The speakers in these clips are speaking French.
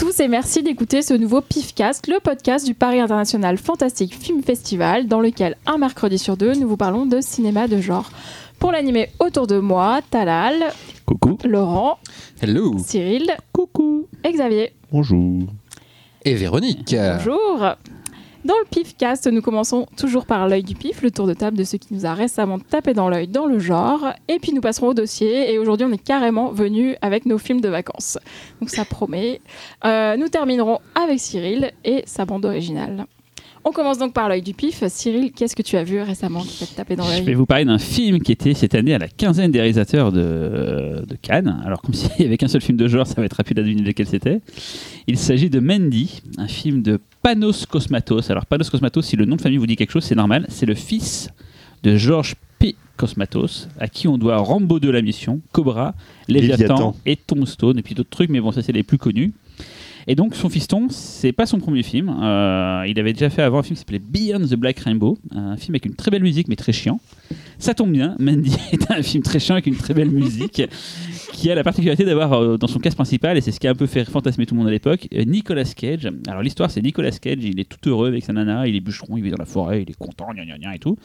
Tous et merci d'écouter ce nouveau PIFcast, le podcast du Paris International Fantastic Film Festival, dans lequel un mercredi sur deux, nous vous parlons de cinéma de genre. Pour l'animer autour de moi, Talal, Coucou. Laurent, Hello. Cyril Coucou. et Xavier. Bonjour. Et Véronique. Bonjour. Dans le PIFcast, nous commençons toujours par l'œil du PIF, le tour de table de ce qui nous a récemment tapé dans l'œil dans le genre. Et puis nous passerons au dossier. Et aujourd'hui, on est carrément venu avec nos films de vacances. Donc ça promet. Euh, nous terminerons avec Cyril et sa bande originale. On commence donc par l'œil du pif. Cyril, qu'est-ce que tu as vu récemment qui t'a tapé dans Je vais vous parler d'un film qui était cette année à la quinzaine des réalisateurs de, de Cannes. Alors, comme s'il n'y avait qu'un seul film de genre, ça va être rapide à deviner lequel c'était. Il s'agit de Mandy, un film de Panos Cosmatos. Alors, Panos Cosmatos, si le nom de famille vous dit quelque chose, c'est normal. C'est le fils de Georges P. Cosmatos, à qui on doit Rambo 2 la mission, Cobra, Léviathan, Léviathan. et Tombstone, et puis d'autres trucs, mais bon, ça c'est les plus connus. Et donc son fiston, c'est pas son premier film. Euh, il avait déjà fait avant un film qui s'appelait Beyond the Black Rainbow, un film avec une très belle musique mais très chiant. Ça tombe bien, Mandy est un film très chiant avec une très belle musique qui a la particularité d'avoir euh, dans son cast principal, et c'est ce qui a un peu fait fantasmer tout le monde à l'époque, euh, Nicolas Cage. Alors l'histoire c'est Nicolas Cage, il est tout heureux avec sa nana, il est bûcheron, il vit dans la forêt, il est content, gna gna gna et tout.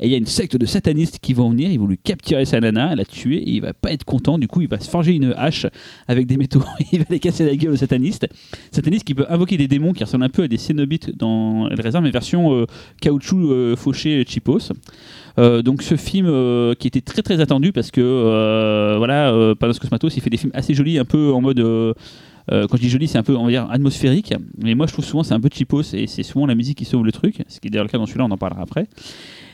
Et il y a une secte de satanistes qui vont venir, ils vont lui capturer sa nana, la tuer, et il va pas être content, du coup il va se forger une hache avec des métaux, il va les casser la gueule aux satanistes. Sataniste qui peut invoquer des démons qui ressemblent un peu à des cénobites dans le réserve, mais version euh, caoutchouc euh, fauché cheapos. Euh, donc ce film qui était très très attendu parce que euh, voilà euh, Panos Cosmatos il fait des films assez jolis un peu en mode euh, euh, quand je dis joli c'est un peu on va dire atmosphérique. Mais moi je trouve souvent c'est un peu cheapos et c'est souvent la musique qui sauve le truc ce qui est d'ailleurs le cas dans celui-là on en parlera après.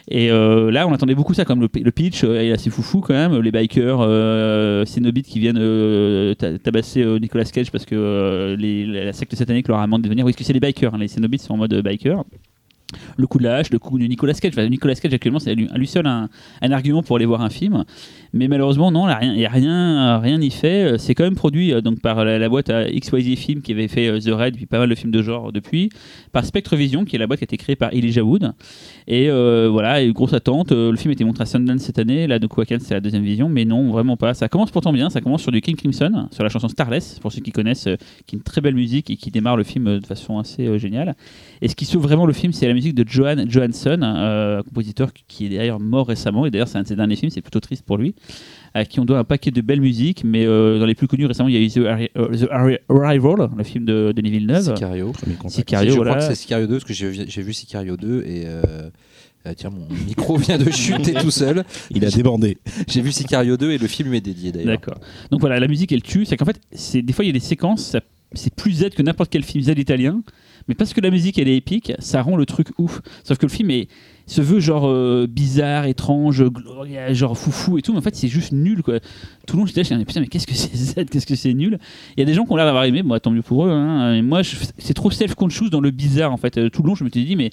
Et euh, là on attendait beaucoup ça comme le, le pitch euh, est assez foufou quand même les bikers euh, cénobites qui viennent ta- tabasser Nicolas Cage parce que la, secte satanique leur a demandé de venir. Oui parce que c'est les bikers hein, les cénobites sont en mode biker le coup de la le coup de Nicolas Cage. Nicolas Cage actuellement, c'est à lui, seul un, argument pour aller voir un film. Mais malheureusement, non, il n'y a rien, rien n'y fait. C'est quand même produit euh, donc par la, la boîte à XYZ Film qui avait fait euh, The Raid, puis pas mal de films de genre depuis, par Spectre Vision, qui est la boîte qui a été créée par Elijah Wood. Et euh, voilà, et grosse attente. Euh, Le film été montré à Sundance cette année. Là, de Quaken, c'est la deuxième vision, mais non, vraiment pas. Ça commence pourtant bien. Ça commence sur du King Crimson, sur la chanson Starless, pour ceux qui connaissent, euh, qui est une très belle musique et qui démarre le film euh, de façon assez euh, géniale. Et ce qui sauve vraiment le film, c'est la musique de Johan Johansson, euh, compositeur qui est d'ailleurs mort récemment. Et d'ailleurs, c'est un de ses derniers films. C'est plutôt triste pour lui. À qui on doit un paquet de belles musiques, mais euh, dans les plus connus récemment, il y a eu The, Arri- euh, The Arri- Arrival, le film de Denis Villeneuve. Sicario. Sicario, je voilà. crois que c'est Sicario 2 parce que j'ai vu- j'ai vu Sicario 2 et euh, euh, tiens mon micro vient de chuter tout seul. Il a débandé. J'ai vu Sicario 2 et le film est dédié d'ailleurs. D'accord. Donc voilà, la musique elle tue. C'est qu'en fait, c'est des fois il y a des séquences, ça- c'est plus Z que n'importe quel film Z italien, mais parce que la musique elle est épique, ça rend le truc ouf. Sauf que le film est se veut genre euh, bizarre, étrange, genre foufou et tout, mais en fait c'est juste nul quoi. Tout le long j'étais là, disais, putain mais qu'est-ce que c'est Z, qu'est-ce que c'est nul? Il y a des gens qui ont l'air d'avoir aimé, bon tant mieux pour eux. Hein. Moi c'est trop self-conscious dans le bizarre en fait. Euh, Tout le long je me suis dit mais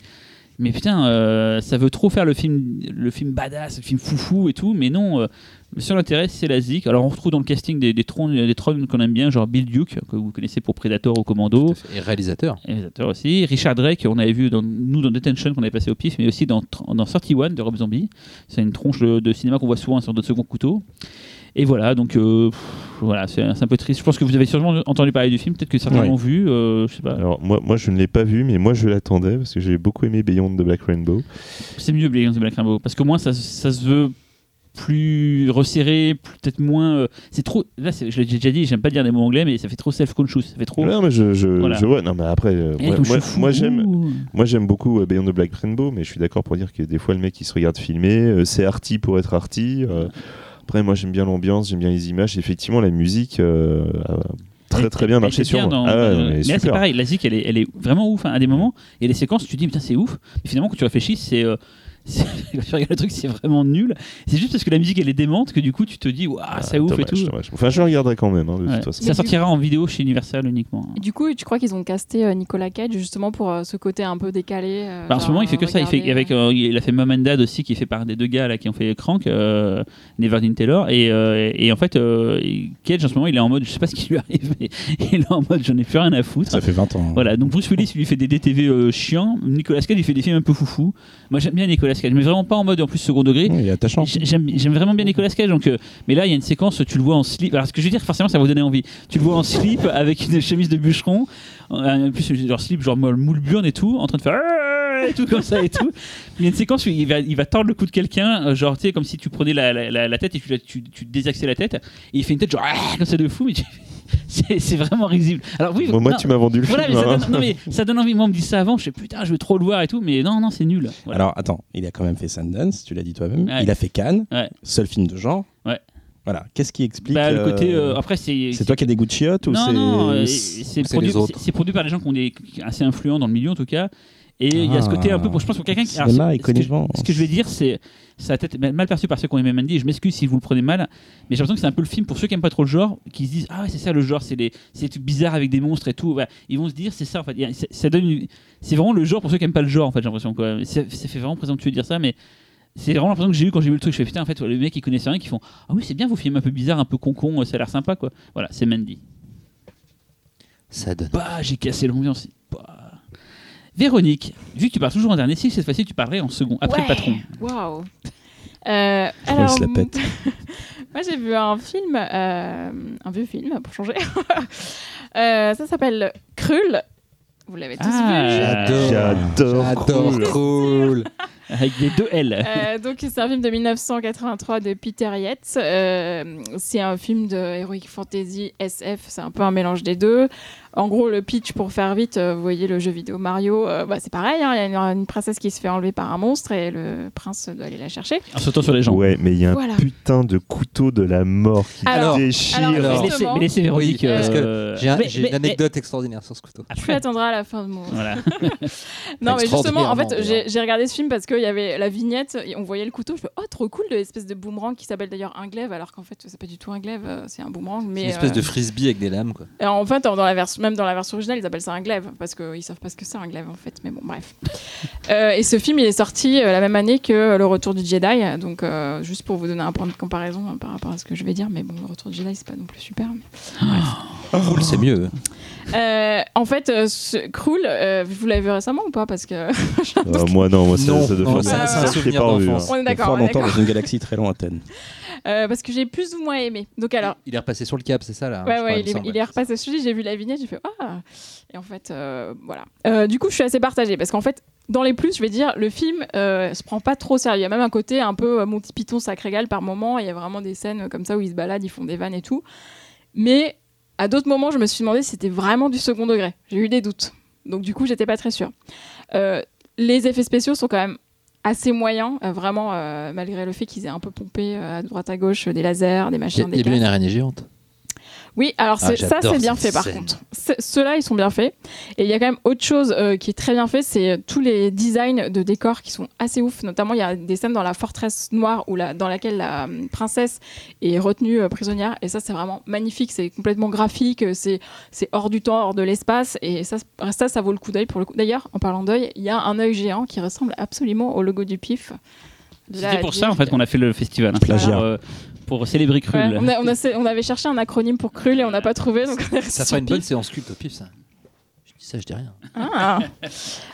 mais putain, euh, ça veut trop faire le film, le film badass, le film foufou et tout, mais non. Le seul intérêt, c'est la zik. Alors, on retrouve dans le casting des, des trônes, des trônes qu'on aime bien, genre Bill Duke, que vous connaissez pour Predator ou Commando, Et réalisateur. réalisateur aussi. Richard Drake, on avait vu dans, nous dans Detention, qu'on avait passé au pif, mais aussi dans, dans 31 de Rob Zombie. C'est une tronche de, de cinéma qu'on voit souvent sur de second couteau. Et voilà, donc euh, pff, voilà, c'est c'est un peu triste. Je pense que vous avez sûrement entendu parler du film, peut-être que certains Ouais. l'ont vu, euh, je sais pas. Alors moi, moi je ne l'ai pas vu, mais moi je l'attendais parce que j'ai beaucoup aimé Beyond the Black Rainbow. C'est mieux Beyond the Black Rainbow parce qu'au moins ça, ça se veut plus resserré, peut-être moins. euh, c'est trop. Là, je l'ai déjà dit, j'aime pas dire des mots anglais, mais ça fait trop self-conscious. Ça fait trop. Non, mais je, je, Voilà. je vois. Non, mais après, euh, Et moi, j'aime, moi j'aime beaucoup euh, Beyond the Black Rainbow, mais je suis d'accord pour dire que des fois le mec il se regarde filmer, euh, c'est arty pour être arty. après, moi j'aime bien l'ambiance, j'aime bien les images. Effectivement, la musique a très très bien marché sur bien moi. dans- Ah ouais, euh, mais mais là, c'est pareil, la zik, elle est, elle est vraiment ouf. hein. À des moments, a des séquences, tu te dis, putain, c'est ouf. Mais finalement, quand tu réfléchis, c'est. euh, regardes le truc, c'est vraiment nul. C'est juste parce que la musique elle est démente que du coup tu te dis, waouh, Ah, c'est ouf dommage, et tout. dommage. Enfin, je le regarderai quand même, hein, de Ouais. toute façon. Ça sortira en vidéo chez Universal uniquement. Et Du coup, tu crois qu'ils ont casté euh, Nicolas Cage justement pour euh, ce côté un peu décalé euh, Bah, en ce moment, il fait que ça. Il, fait, regarder, avec, euh, il a fait Mom and Dad aussi, qui est fait par des deux gars là, qui ont fait Crank, euh, Neverdeen Taylor. Et, euh, et en fait, euh, Cage, en ce moment, il est en mode, je sais pas ce qui lui arrive, mais il est en mode, j'en ai plus rien à foutre. Ça fait 20 ans. Voilà, donc Bruce Willis il lui fait des DTV euh, chiants, Nicolas Cage il fait des films un peu foufou. Moi j'aime bien Nicolas Cage, mais vraiment pas en mode en plus second degré. Il est attachant. J- J'aime vraiment bien Nicolas Cage, donc, euh, mais là il y a une séquence, tu le vois en slip. Alors ce que je veux dire, forcément ça va vous donner envie. Tu le vois en slip avec une chemise de bûcheron, en plus genre slip, genre moule burne et tout, en train de faire et tout comme ça et tout. Il y a une séquence où il va, il va tordre le cou de quelqu'un, euh, genre tu sais, comme si tu prenais la, la, la- la tête et tu, tu, tu désaxais la tête, et il fait une tête genre comme ça de fou, mais tu- c'est vraiment risible. Alors oui, Bon, moi, non, tu m'as vendu le voilà, mais film. ça, hein. donne, non, mais ça donne envie. Moi, on me dit ça avant, je sais putain, je veux trop le voir et tout, mais non, non, c'est nul. Voilà. Alors attends, il a quand même fait Sundance, tu l'as dit toi-même. Ouais. Il a fait Cannes, Ouais. seul film de genre. Ouais. Voilà. Qu'est-ce qui explique Bah, le côté. euh, euh, après, c'est. C'est toi qui as des goûts de chiottes ou c'est euh, c'est- c'est produit, produit par des gens qui ont des assez influents dans le milieu en tout cas. Et il y a ce côté un peu, pour, je pense pour quelqu'un qui. alors, Cinéma ce- et ce, que, ce que je vais dire, c'est ça a peut-être mal perçu par ceux qui ont aimé Mandy. Et je m'excuse si vous le prenez mal, mais j'ai l'impression que c'est un peu le film pour ceux qui aiment pas trop le genre, qui se disent ah ouais c'est ça le genre, c'est les c'est des trucs bizarres avec des monstres et tout. Voilà. Ils vont se dire c'est ça en fait. A- Ça donne une- c'est vraiment le genre pour ceux qui aiment pas le genre en fait. J'ai l'impression quoi. Ça, ça fait vraiment présomptueux de dire ça, mais c'est vraiment l'impression que j'ai eu quand j'ai vu le truc. Je fais putain en fait les mecs qui connaissent rien qui font ah oui c'est bien vos films un peu bizarres, un peu con ça a l'air sympa quoi. Voilà c'est Mandy. Ça donne. Bah, j'ai cassé l'ambiance. Bah. Véronique, vu que tu parles toujours en dernier, si cette fois-ci tu parlerais en second, après le Ouais. patron. Waouh. Euh, alors, se la pète. moi j'ai vu un film, euh, un vieux film pour changer. Euh, ça s'appelle Krull. Vous l'avez tous Ah. vu. J'adore. J'adore. Cool. Avec des deux L. Euh, donc c'est un film de 1983 de Peter Yates. Euh, c'est un film de heroic fantasy SF. C'est un peu un mélange des deux. En gros, le pitch pour faire vite, euh, vous voyez le jeu vidéo Mario, euh, bah, c'est pareil. hein, Il y a une, une princesse qui se fait enlever par un monstre et le prince doit aller la chercher. En sautant sur les gens. Ouais, mais il y a un Voilà. putain de couteau de la mort qui Alors, déchire. alors, Mais laissez, justement- mais laissez Véronique. Oui, parce que euh, J'ai un- mais- j'ai mais- une anecdote extraordinaire sur ce couteau. mais- Tu attendras à la fin de mon. Voilà. Non, mais justement, en fait, j'ai regardé ce film parce qu'il y avait la vignette, et on voyait le couteau. Je fais, oh, trop cool, l'espèce de boomerang qui s'appelle d'ailleurs un glaive, alors qu'en fait, c'est pas du tout un glaive, c'est un boomerang. C'est Mais une espèce euh, de frisbee avec des lames, quoi. et en fait, dans la version, même dans la version originale, ils appellent ça un glaive parce qu'ils savent pas ce que c'est un glaive en fait. Mais bon, bref. Euh, et ce film, il est sorti euh, la même année que Le Retour du Jedi. Donc, euh, juste pour vous donner un point de comparaison hein, par rapport à ce que je vais dire. Mais bon, Le Retour du Jedi, c'est pas non plus super. mais- Cool, c'est mieux. Euh, en fait, euh, ce Krull, euh, vous l'avez vu récemment ou pas? Parce que Euh, moi, non, moi, ça, Non, ça ça, c'est un ça, je l'ai souvenir pas revu, d'enfance. hein. on Euh, parce que j'ai plus ou moins aimé. Donc alors, Il est repassé sur le cap, c'est ça là ouais, crois, ouais, il, est, semble. il est repassé celui, j'ai vu la vignette, j'ai fait ah. Et en fait, euh, voilà. Euh, du coup, je suis assez partagée parce qu'en fait, dans les plus, je vais dire, le film se prend pas trop sérieux. Il y a même un côté un peu euh, Monty Python sacré régal par moment. Il y a vraiment des scènes comme ça où ils se baladent, ils font des vannes et tout. Mais à d'autres moments, je me suis demandé si c'était vraiment du second degré. J'ai eu des doutes. Donc du coup, j'étais pas très sûre. Les effets spéciaux sont quand même assez moyens, euh, vraiment, euh, malgré le fait qu'ils aient un peu pompé euh, à droite à gauche des lasers, des Il y machins, a, il des y a bien gaz. une araignée géante. Oui, alors Ah, c'est- ça c'est bien fait par scène. contre. C'est- Ceux-là ils sont bien faits. Et il y a quand même autre chose euh, qui est très bien fait, c'est euh, tous les designs de décors qui sont assez ouf. Notamment il y a des scènes dans la forteresse noire où la, dans laquelle la euh, princesse est retenue euh, prisonnière. Et ça c'est vraiment magnifique, c'est complètement graphique, c'est c'est hors du temps, hors de l'espace. Et ça, ça, ça vaut le coup d'œil pour le coup. D'ailleurs, en parlant d'œil, il y a un œil géant qui ressemble absolument au logo du PIF. C'était pour ça en fait qu'on a fait le festival. hein, Plagiat. Pour, célébrer. Ouais, on, a- on a- on avait cherché un acronyme pour Krull et on n'a pas trouvé. Donc on est resté Ça fera une bonne séance culte au pif, ça. Ça, je dis rien. Ah.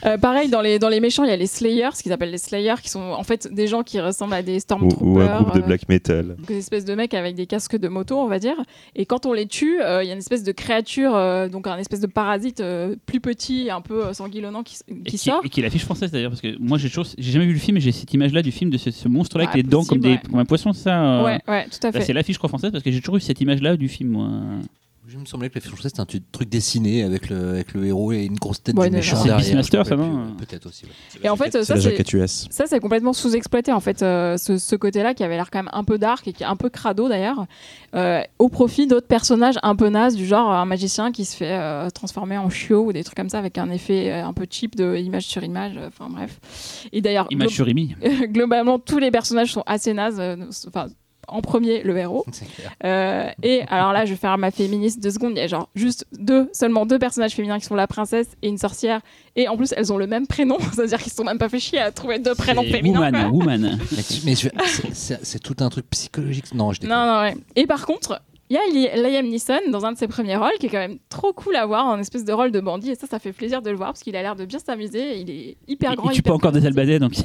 Euh, pareil, dans les, dans les méchants, il y a les Slayers, ce qu'ils appellent les Slayers, qui sont en fait des gens qui ressemblent à des Ou, Stormtroopers. ou un groupe de euh, black metal. des espèces de mecs avec des casques de moto, on va dire. Et quand on les tue, euh, il y a une espèce de créature, euh, donc un espèce de parasite euh, plus petit, un peu euh, sanguillonnant qui, Et qui qui, sort. et qui est l'affiche française d'ailleurs, parce que moi j'ai toujours- j'ai jamais vu le film, mais j'ai cette image-là du film de ce, ce monstre-là avec Ouais, les dents comme, des, ouais. comme un poisson, c'est ça euh, Ouais, ouais, tout à Bah, fait. c'est l'affiche je crois française parce que j'ai toujours eu cette image-là du film. Moi. Je me semblait que le film c'était un truc dessiné avec le, avec le héros et une grosse tête Ouais, du méchant non. C'est derrière. Beastmaster, ça, non Peut-être aussi. ouais. Et en fait, ça c'est. Ça, complètement sous-exploité, en fait, euh, ce, ce côté-là qui avait l'air quand même un peu dark et qui est un peu crado d'ailleurs, euh, au profit d'autres personnages un peu nazes, du genre un magicien qui se fait euh, transformer en chiot ou des trucs comme ça avec un effet un peu cheap de image sur image, euh, enfin bref. Et d'ailleurs, Image glo- sur Imi. globalement, tous les personnages sont assez nazes, euh, enfin. En premier, le héros. Euh, et alors là, je vais faire ma féministe deux secondes. Il y a genre juste deux, seulement deux personnages féminins qui sont la princesse et une sorcière. Et en plus, elles ont le même prénom. C'est-à-dire qu'ils se sont même pas fait chier à trouver deux prénoms féminins. quoi. Woman, Woman. Mais, mais c'est- tout un truc psychologique. Non, je déconne. Non, non, ouais. Et par contre, Il y a Li- Liam Neeson dans un de ses premiers rôles qui est quand même trop cool à voir, en espèce de rôle de bandit. Et ça, ça fait plaisir de le voir parce qu'il a l'air de bien s'amuser. Il est hyper grand. tue hyper pas encore des albadais, donc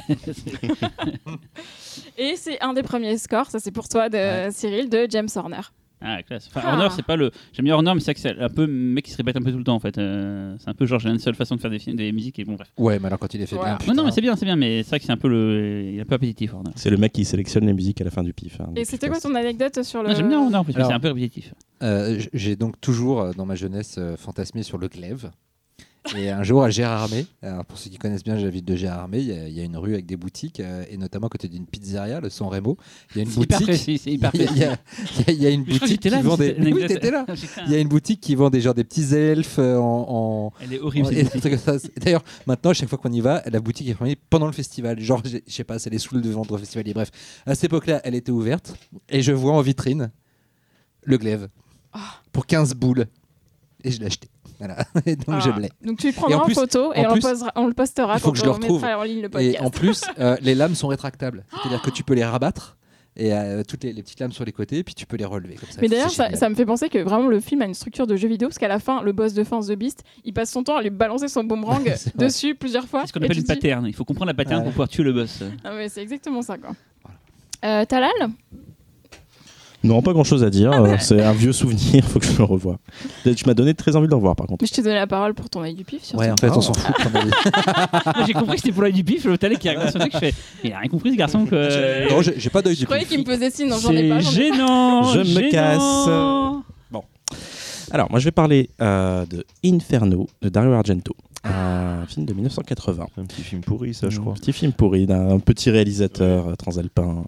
Et c'est un des premiers scores, ça c'est pour toi, de Ouais. Cyril, de James Horner. Ah, classe. Enfin, Ah. Horner, c'est pas le. J'aime bien Horner, mais c'est vrai que c'est un peu mec qui se répète un peu tout le temps en fait. Euh, c'est un peu genre, j'ai une seule façon de faire des, films, des musiques et bon, bref. Ouais, mais alors quand il est fait bien. Non, non, mais c'est bien, c'est bien, mais c'est vrai que c'est un peu le. Il est un peu appétitif, Horner. C'est le mec qui sélectionne les musiques à la fin du pif. hein, Et c'était quoi ton anecdote sur le. J'aime bien Horner en plus, mais Alors- c'est un peu répétitif. Euh, J'ai donc toujours, euh, dans ma jeunesse, euh, fantasmé sur le glaive. Et un jour à Gérardmer, alors pour ceux qui connaissent bien la ville de Gérardmer, il y, a- il y a une rue avec des boutiques, euh, et notamment à côté d'une pizzeria, le San Remo, il y a une C'est hyper boutique. précis, c'est hyper Il y a- une boutique qui vend des. c'était une Oui, anecdote. t'étais là. Putain, Il y a une boutique qui vend des genre des petits elfes euh, en. en- Elle est horrible. D'ailleurs, maintenant, à chaque fois qu'on y va, la boutique est fermée pendant le festival. Genre, je sais pas, c'est les sous de vendre festivalier. Bref, à cette époque-là, elle était ouverte et je vois en vitrine le glaive pour 15 boules. Et je l'ai acheté. Voilà. Et donc, Ah. je l'ai. Donc tu le prendras en photo et en on, plus, le posera- on le postera il faut quand que je le retrouve. en ligne le Et podcast. en plus, euh, les lames sont rétractables. C'est-à-dire que tu peux les rabattre et euh, toutes les, les petites lames sur les côtés, puis tu peux les relever comme ça. Mais d'ailleurs, ça, me fait penser que vraiment le film a une structure de jeu vidéo parce qu'à la fin, le boss de fin, The Beast, il passe son temps à lui balancer son boomerang vrai. dessus plusieurs fois. C'est ce qu'on appelle une dis- pattern. Il faut comprendre la pattern Ouais. pour pouvoir tuer le boss. Ah ouais, c'est exactement ça quoi. Euh, Talal? Non, pas grand chose à dire. Ah bah. euh, C'est un vieux souvenir, faut que je le revoie. Tu m'as donné très envie de le revoir par contre. Mais je t'ai donné la parole pour ton œil du pif. Sur Ouais, en fait, Ah. on s'en fout avis. Moi, J'ai compris que c'était pour l'œil du pif. Le talent qui a truc, je fais. Il a rien compris ce garçon. que- Non, j'ai pas d'œil Je du croyais pif. qu'il me faisait signe, non, j'en ai pas. Gênant. Je me casse. Alors, moi je vais parler euh, de Inferno de Dario Argento, un film de 1980. Un petit film pourri, ça, je Un crois. petit film pourri d'un petit réalisateur euh, transalpin.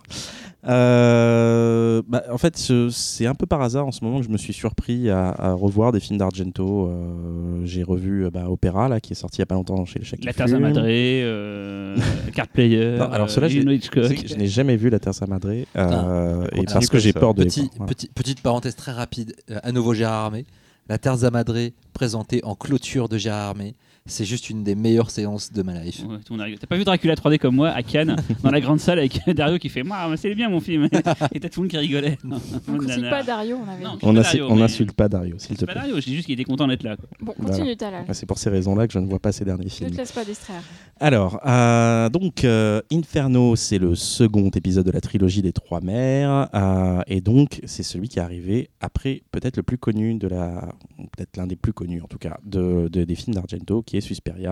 Euh, bah, en fait, ce- c'est un peu par hasard en ce moment que je me suis surpris à, à revoir des films d'Argento. Euh, J'ai revu euh, bah, Opéra, là, qui est sorti il y a pas longtemps chez les Chèques. La Terza Madre, euh, Card Player. Non, alors euh, que Je n'ai jamais vu La Terza Madre euh, et continue parce que j'ai peur de. Petit, voilà. petit- petite parenthèse très rapide. À nouveau, Gérard Armé. La Terza Madre présentée en clôture de Gérard Armé. C'est juste une des meilleures séances de ma life. Ouais. T'as pas vu Dracula 3D comme moi à Cannes, dans la grande salle avec Dario qui fait Moi, c'est bien mon film. Et t'as tout le monde qui rigolait. On critique pas Dario, on avait Non. On mais- n'insulte pas Dario, s'il te C'est pas plaît. Dario, dis juste qu'il était content d'être là. quoi. Bon, Voilà. continue Talal. C'est pour ces raisons-là que je ne vois pas ces derniers Ne films. te laisse pas distraire. Alors, euh, donc, euh, Inferno, c'est le second épisode de la trilogie des Trois Mers, euh, et donc c'est celui qui est arrivé après peut-être le plus connu de la, peut-être l'un des plus connus en tout cas, de, de- des films d'Argento, qui est Suspiria,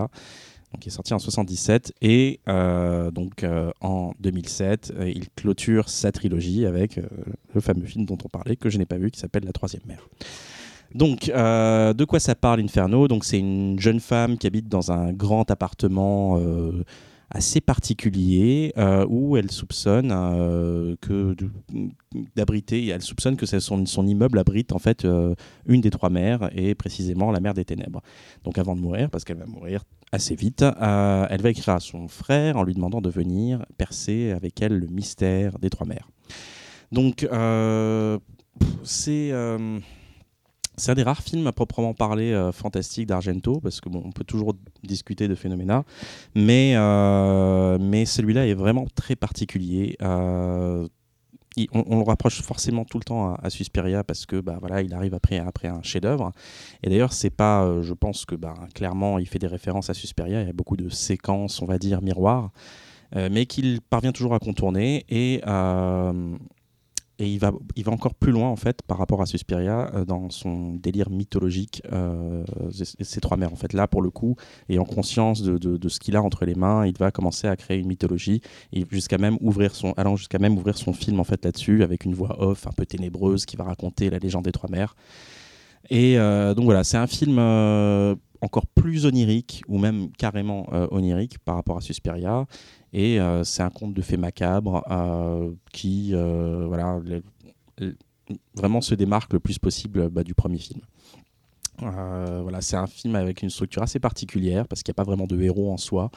donc qui est sorti en 77, et euh, donc euh, en 2007, euh, il clôture sa trilogie avec le fameux film dont on parlait que je n'ai pas vu, qui s'appelle La Troisième Mer. Donc, de quoi ça parle Inferno? Donc, c'est une jeune femme qui habite dans un grand appartement assez particulier euh, où elle soupçonne euh, que d'abriter. Elle soupçonne que son, immeuble abrite en fait euh, une des trois mers et précisément la mer des ténèbres. Donc, avant de mourir, parce qu'elle va mourir assez vite, elle va écrire à son frère en lui demandant de venir percer avec elle le mystère des trois mers. Donc, c'est c'est un des rares films à proprement parler euh, fantastique d'Argento, parce que bon, on peut toujours discuter de phénoména, mais, euh, mais celui-là est vraiment très particulier. Euh, on, le rapproche forcément tout le temps à, à Suspiria parce que bah, voilà, il arrive après, après un chef-d'œuvre. Et d'ailleurs, c'est pas, je pense que bah, clairement, il fait des références à Suspiria. Il y a beaucoup de séquences, on va dire, miroirs, mais qu'il parvient toujours à contourner. Et euh, et il va, il va encore plus loin en fait par rapport à Suspiria euh, dans son délire mythologique. Euh, ces- trois mères en fait là pour le coup, ayant conscience de, de- de ce qu'il a entre les mains, il va commencer à créer une mythologie et jusqu'à même ouvrir son, allant jusqu'à même ouvrir son film en fait là-dessus avec une voix off un peu ténébreuse qui va raconter la légende des trois mères. Et euh, donc voilà, c'est un film euh, encore plus onirique ou même carrément euh, onirique par rapport à Suspiria. Et euh, c'est un conte de fées macabres euh, qui voilà, vraiment se démarque le plus possible bah, du premier film. Voilà, c'est un film avec une structure assez particulière parce qu'il n'y a pas vraiment de héros en soi.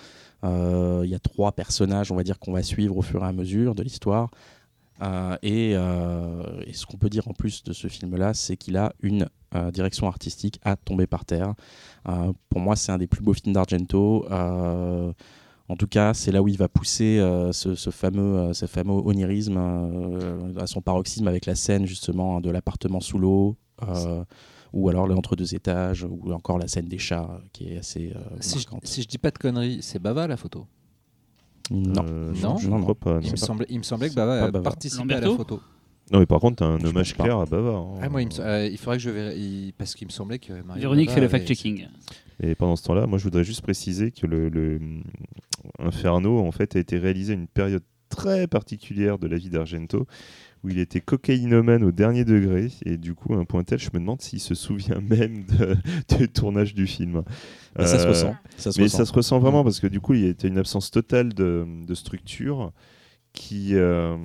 Il y a trois personnages, on va dire, qu'on va suivre au fur et à mesure de l'histoire. Et ce qu'on peut dire en plus de ce film-là, c'est qu'il a une euh, direction artistique à tomber par terre. Euh, pour moi, c'est un des plus beaux films d'Argento. Euh, En tout cas, c'est là où il va pousser euh, ce, ce fameux, euh, ce fameux onirisme euh, à son paroxysme avec la scène justement de l'appartement sous l'eau, euh, ou alors l'entre-deux étages, ou encore la scène des chats qui est assez euh, Si je, marquante. si je dis pas de conneries, c'est Bava la photo? Non. Euh, Non. je Non, ne crois pas. Il me, semblait, il me semblait que Bava a Bava. participé à la photo. Non, mais par contre, t'as un Je hommage clair à Bava. hein. Ah, moi, il, me, euh, il faudrait que je vérifie parce qu'il me semblait que Mario Véronique Bava fait le fact-checking. Et pendant ce temps-là, moi, je voudrais juste préciser que le, le Inferno, en fait, a été réalisé à une période très particulière de la vie d'Argento, où il était cocaïnomane au dernier degré, et du coup, à un point tel, je me demande s'il se souvient même de- du tournage du film. Mais ça se Euh, ressent. Ça se mais ressent. ça se ressent vraiment parce que du coup, il y a été une absence totale de, de structure qui, euh,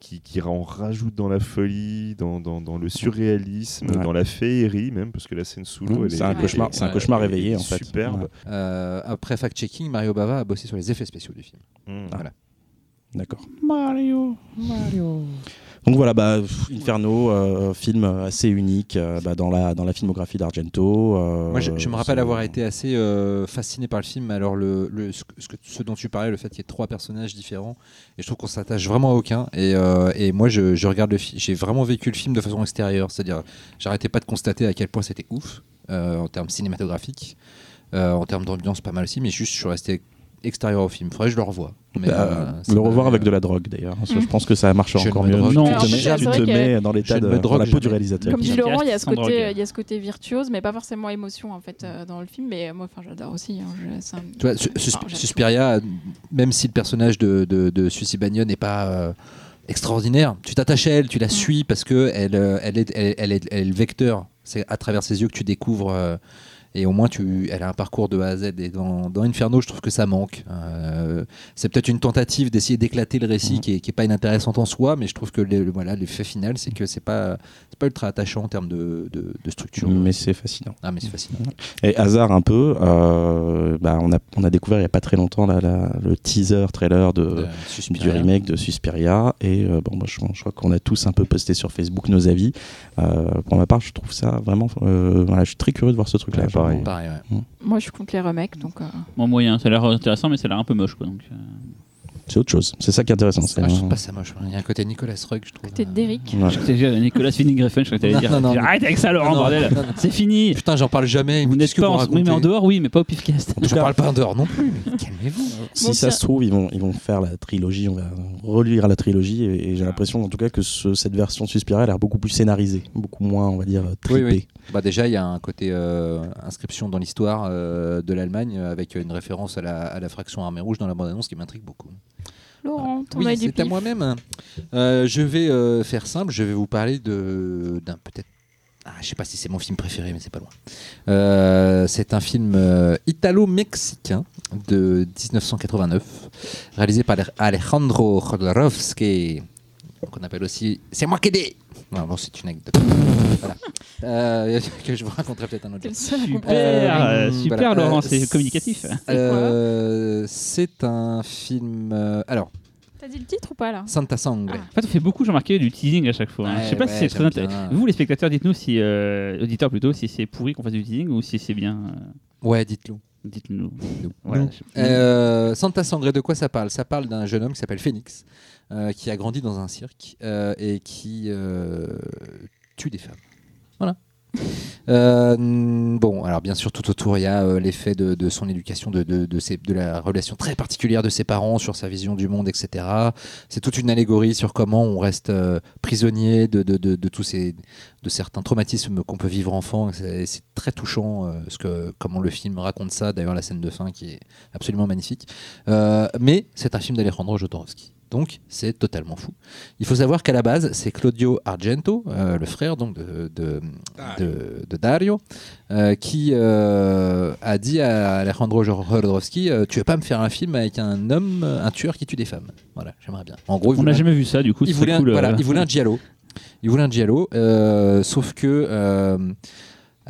qui, qui en rajoute dans la folie, dans, dans, dans le surréalisme, Ouais. dans la féerie même, parce que la scène sous l'eau, Mmh, elle c'est est- un elle cauchemar- est- c'est un cauchemar est réveillé, en fait. Superbe. Ouais. Euh, après fact-checking, Mario Bava a bossé sur les effets spéciaux du film. Mmh. Voilà. D'accord. Mario. Donc voilà, bah, Inferno, euh, film assez unique euh, bah, dans, la, dans la filmographie d'Argento. euh, Moi, je, je me rappelle avoir été assez euh, fasciné par le film. Alors, le, le- ce, que- ce dont tu parlais, le fait qu'il y ait trois personnages différents, et je trouve qu'on s'attache vraiment à aucun. Et, et moi, je, je regarde le film, j'ai vraiment vécu le film de façon extérieure. C'est-à-dire, j'arrêtais pas de constater à quel point c'était ouf en termes cinématographiques, euh, en termes d'ambiance, pas mal aussi, mais juste, je suis resté extérieur au film. Faudrait que je le revoie. Mais, Bah, euh, le revoir avec de la drogue d'ailleurs. Je pense que ça marche Je ne encore mieux. drogue Tu te mets, tu te mets dans l'état de drogue la peau du réalisateur. Comme dit Laurent, il y a ce côté, il y a ce côté virtuose, mais pas forcément émotion en fait euh, dans le film. Mais moi, enfin, j'adore aussi. hein, je- c'est un- Tu vois, Sus-. Suspiria, même si le personnage de, de, de Suzy Bagnon n'est pas euh, extraordinaire, tu t'attaches à elle, tu la suis parce que elle, euh, elle, est, elle, elle est, elle est le vecteur. C'est à travers ses yeux que tu découvres. Et au moins, tu, elle a un parcours de A à Z. Et dans, dans Inferno, je trouve que ça manque. Euh, c'est peut-être une tentative d'essayer d'éclater le récit Mhm. qui, est, qui est pas inintéressante en soi, mais je trouve que le, le- voilà, l'effet final, c'est que c'est pas, c'est pas ultra attachant en termes de, de, de structure. Mais c'est fascinant. Ah, mais c'est fascinant. Et hasard un peu, euh, bah, on, a, on a découvert il n'y a pas très longtemps la- le teaser trailer de, De du remake de Suspiria. Et euh, bon, bah, je, je crois qu'on a tous un peu posté sur Facebook nos avis. Pour ma part, je trouve ça vraiment. voilà, je suis très curieux de voir ce truc-là. Ouais, pareil. Genre, Pareil, ouais. Moi, je suis contre les remakes, donc. euh, Bon, moyen. Ça a l'air intéressant, mais ça a l'air un peu moche. Quoi, donc, euh. C'est autre chose. C'est ça qui est intéressant. c'est- Ah, je trouve pas ça moche. Il y a un côté Nicolas Rugg, je trouve. Côté d'Eric. Ouais. Je crois que t'allais dire Nicolas Winding Refn, je crois que t'allais Non, dire. non, non. Arrête avec ça, Laurent, Non, bordel. C'est fini. Putain, j'en parle jamais. Vous n'êtes que pas en. mais en dehors, oui, mais pas au pifcast. J'en parle pas en dehors non plus. Calmez-vous. Si Bon, ça se trouve, ils vont, ils vont faire la trilogie, on va relire la trilogie, et, et j'ai l'impression en tout cas que ce- cette version Suspiria a l'air beaucoup plus scénarisée, beaucoup moins, on va dire, tripée. Oui, oui. Bah déjà, il y a un côté euh, inscription dans l'histoire euh, de l'Allemagne euh, avec une référence à la, à la fraction armée rouge dans la bande-annonce qui m'intrigue beaucoup. Laurent, ton Oui, œil du c'est à moi-même. Euh, je vais euh, faire simple. Je vais vous parler de d'un peut-être. Ah, je sais pas si c'est mon film préféré, mais c'est pas loin. Euh, c'est un film italo-mexicain de 1989, réalisé par Alejandro Jodorowsky, qu'on appelle aussi C'est moi qui ai. Non, bon, c'est une anecdote. voilà. Euh, que je vous raconterai peut-être un autre jour. Super. Euh, euh, super, voilà. Laurent, Euh, c'est communicatif. Euh, c'est un film. euh, alors, T'as dit le titre ou pas là? Santa Sangre. Ah. En fait, on fait beaucoup, j'ai remarqué, du teasing à chaque fois. hein. Ouais, je sais pas ouais, si c'est très intéressant. Vous, les spectateurs, dites-nous si, euh, auditeurs plutôt, si c'est pourri qu'on fasse du teasing ou si c'est bien. euh, Ouais, dites-le. Dites-nous. Euh, Santa Sangre, de quoi ça parle? Ça parle d'un jeune homme qui s'appelle Phoenix, euh, qui a grandi dans un cirque euh, et qui euh, tue des femmes. Voilà. Bon, alors bien sûr, tout autour, il y a l'effet de, de son éducation, de, de, de, la relation très particulière de ses parents sur sa vision du monde, etc. C'est toute une allégorie sur comment on reste prisonnier de, tous ces, de certains traumatismes qu'on peut vivre enfant. C'est très touchant, ce que, comment le film raconte ça. D'ailleurs, la scène de fin qui est absolument magnifique. Mais c'est un film d'Alejandro Jodorowsky. Donc, c'est totalement fou. Il faut savoir qu'à la base, c'est Claudio Argento, euh, le frère donc de, de, de- de Dario, euh, qui euh, a dit à Alejandro Jodorowsky euh, Tu veux pas me faire un film avec un homme, un tueur qui tue des femmes? Voilà, j'aimerais bien. En gros, On n'a jamais vu ça, du coup, il c'est voulait, un, cool. voilà, il voulait un giallo. Il voulait un giallo, euh, sauf que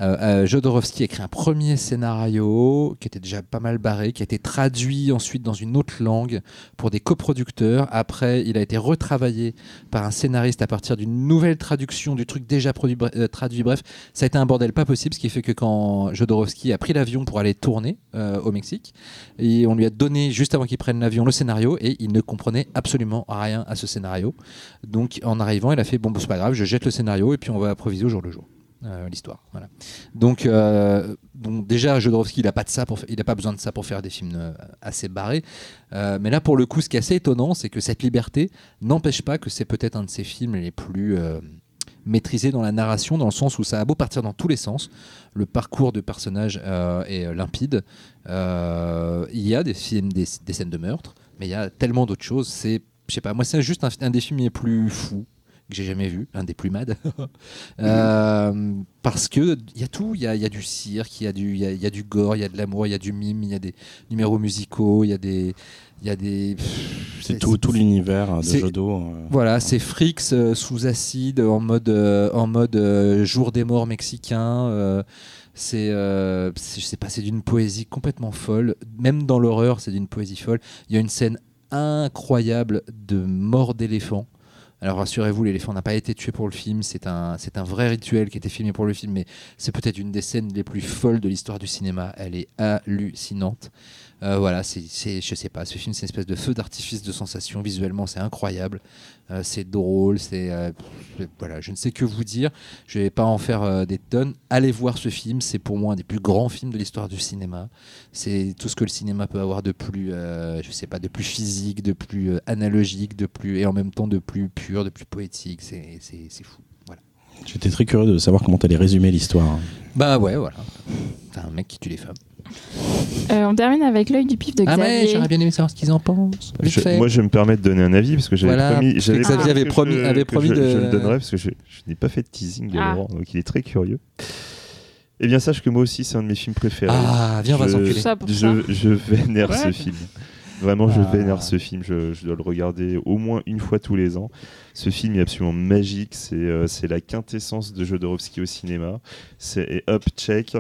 euh, Euh, Jodorowsky a écrit un premier scénario qui était déjà pas mal barré, qui a été traduit ensuite dans une autre langue pour des coproducteurs. Après, il a été retravaillé par un scénariste à partir d'une nouvelle traduction du truc déjà euh, traduit. Bref, ça a été un bordel pas possible, ce qui fait que quand Jodorowsky a pris l'avion pour aller tourner euh, au Mexique, et on lui a donné juste avant qu'il prenne l'avion le scénario et il ne comprenait absolument rien à ce scénario. Donc en arrivant, il a fait bon, bon, c'est pas grave, je jette le scénario et puis on va improviser au jour le jour. Euh, l'histoire. Voilà. Donc, euh, déjà, Jodorowsky, il n'a pas il pas besoin de ça pour faire des films euh, assez barrés. Mais là, pour le coup, ce qui est assez étonnant, c'est que cette liberté n'empêche pas que c'est peut-être un de ses films les plus maîtrisés dans la narration, dans le sens où ça a beau partir dans tous les sens. Le parcours de personnage est limpide. Il y a des films, des, des scènes de meurtre, mais il y a tellement d'autres choses. C'est, je sais pas, moi, c'est juste un, un des films les plus fous que j'ai jamais vu, un des plus mad. Euh, parce que il y a tout, il y a, y a du cirque, il y a du, il y a, il y a du gore, il y a de l'amour, il y a du mime, il y a des numéros musicaux, il y a des, il y a des. C'est tout, tout l'univers de Jodo. euh. Voilà, c'est Frix euh, sous acide en mode, euh, en mode euh, jour des morts mexicain. euh, c'est, euh, c'est- je sais pas, c'est d'une poésie complètement folle. Même dans l'horreur, c'est d'une poésie folle. Il y a une scène incroyable de mort d'éléphant. Alors rassurez-vous, l'éléphant n'a pas été tué pour le film. C'est un, vrai rituel qui a été filmé pour le film, mais c'est peut-être une des scènes les plus folles de l'histoire du cinéma. Elle est hallucinante. Euh, voilà, c'est, je sais pas, ce film c'est une espèce de feu d'artifice de sensations. Visuellement, c'est incroyable. Euh, c'est drôle, c'est euh, voilà, je ne sais que vous dire. Je vais pas en faire des tonnes. Allez voir ce film, c'est pour moi un des plus grands films de l'histoire du cinéma. C'est tout ce que le cinéma peut avoir de plus, je sais pas, de plus physique, de plus analogique, de plus et en même temps de plus pur, de plus poétique. C'est, c'est, c'est fou. Voilà. J'étais très curieux de savoir comment tu allais résumer l'histoire. Bah ouais, voilà. C'est un mec qui tue les femmes. Euh, on termine avec l'œil du pif de Ah Xavier. ouais, j'aurais bien aimé savoir ce qu'ils en pensent. Je- moi, je me permets de donner un avis parce que j'avais Voilà, promis. j'avais Xavier promis avait que promis- je- avait que promis je, de- je le donnerai parce que je, je n'ai pas fait de teasing de Ah. Laurent, donc il est très curieux. Eh bien, sache que moi aussi, c'est un de mes films préférés. Ah, viens, on va s'enculer. Tout ça pour je, vénère Ouais. ce film. Vraiment, je Ah. vénère ce film. Je, je dois le regarder au moins une fois tous les ans. Ce film est absolument magique. C'est euh, c'est la quintessence de Jodorowsky au cinéma. C'est et hop, check.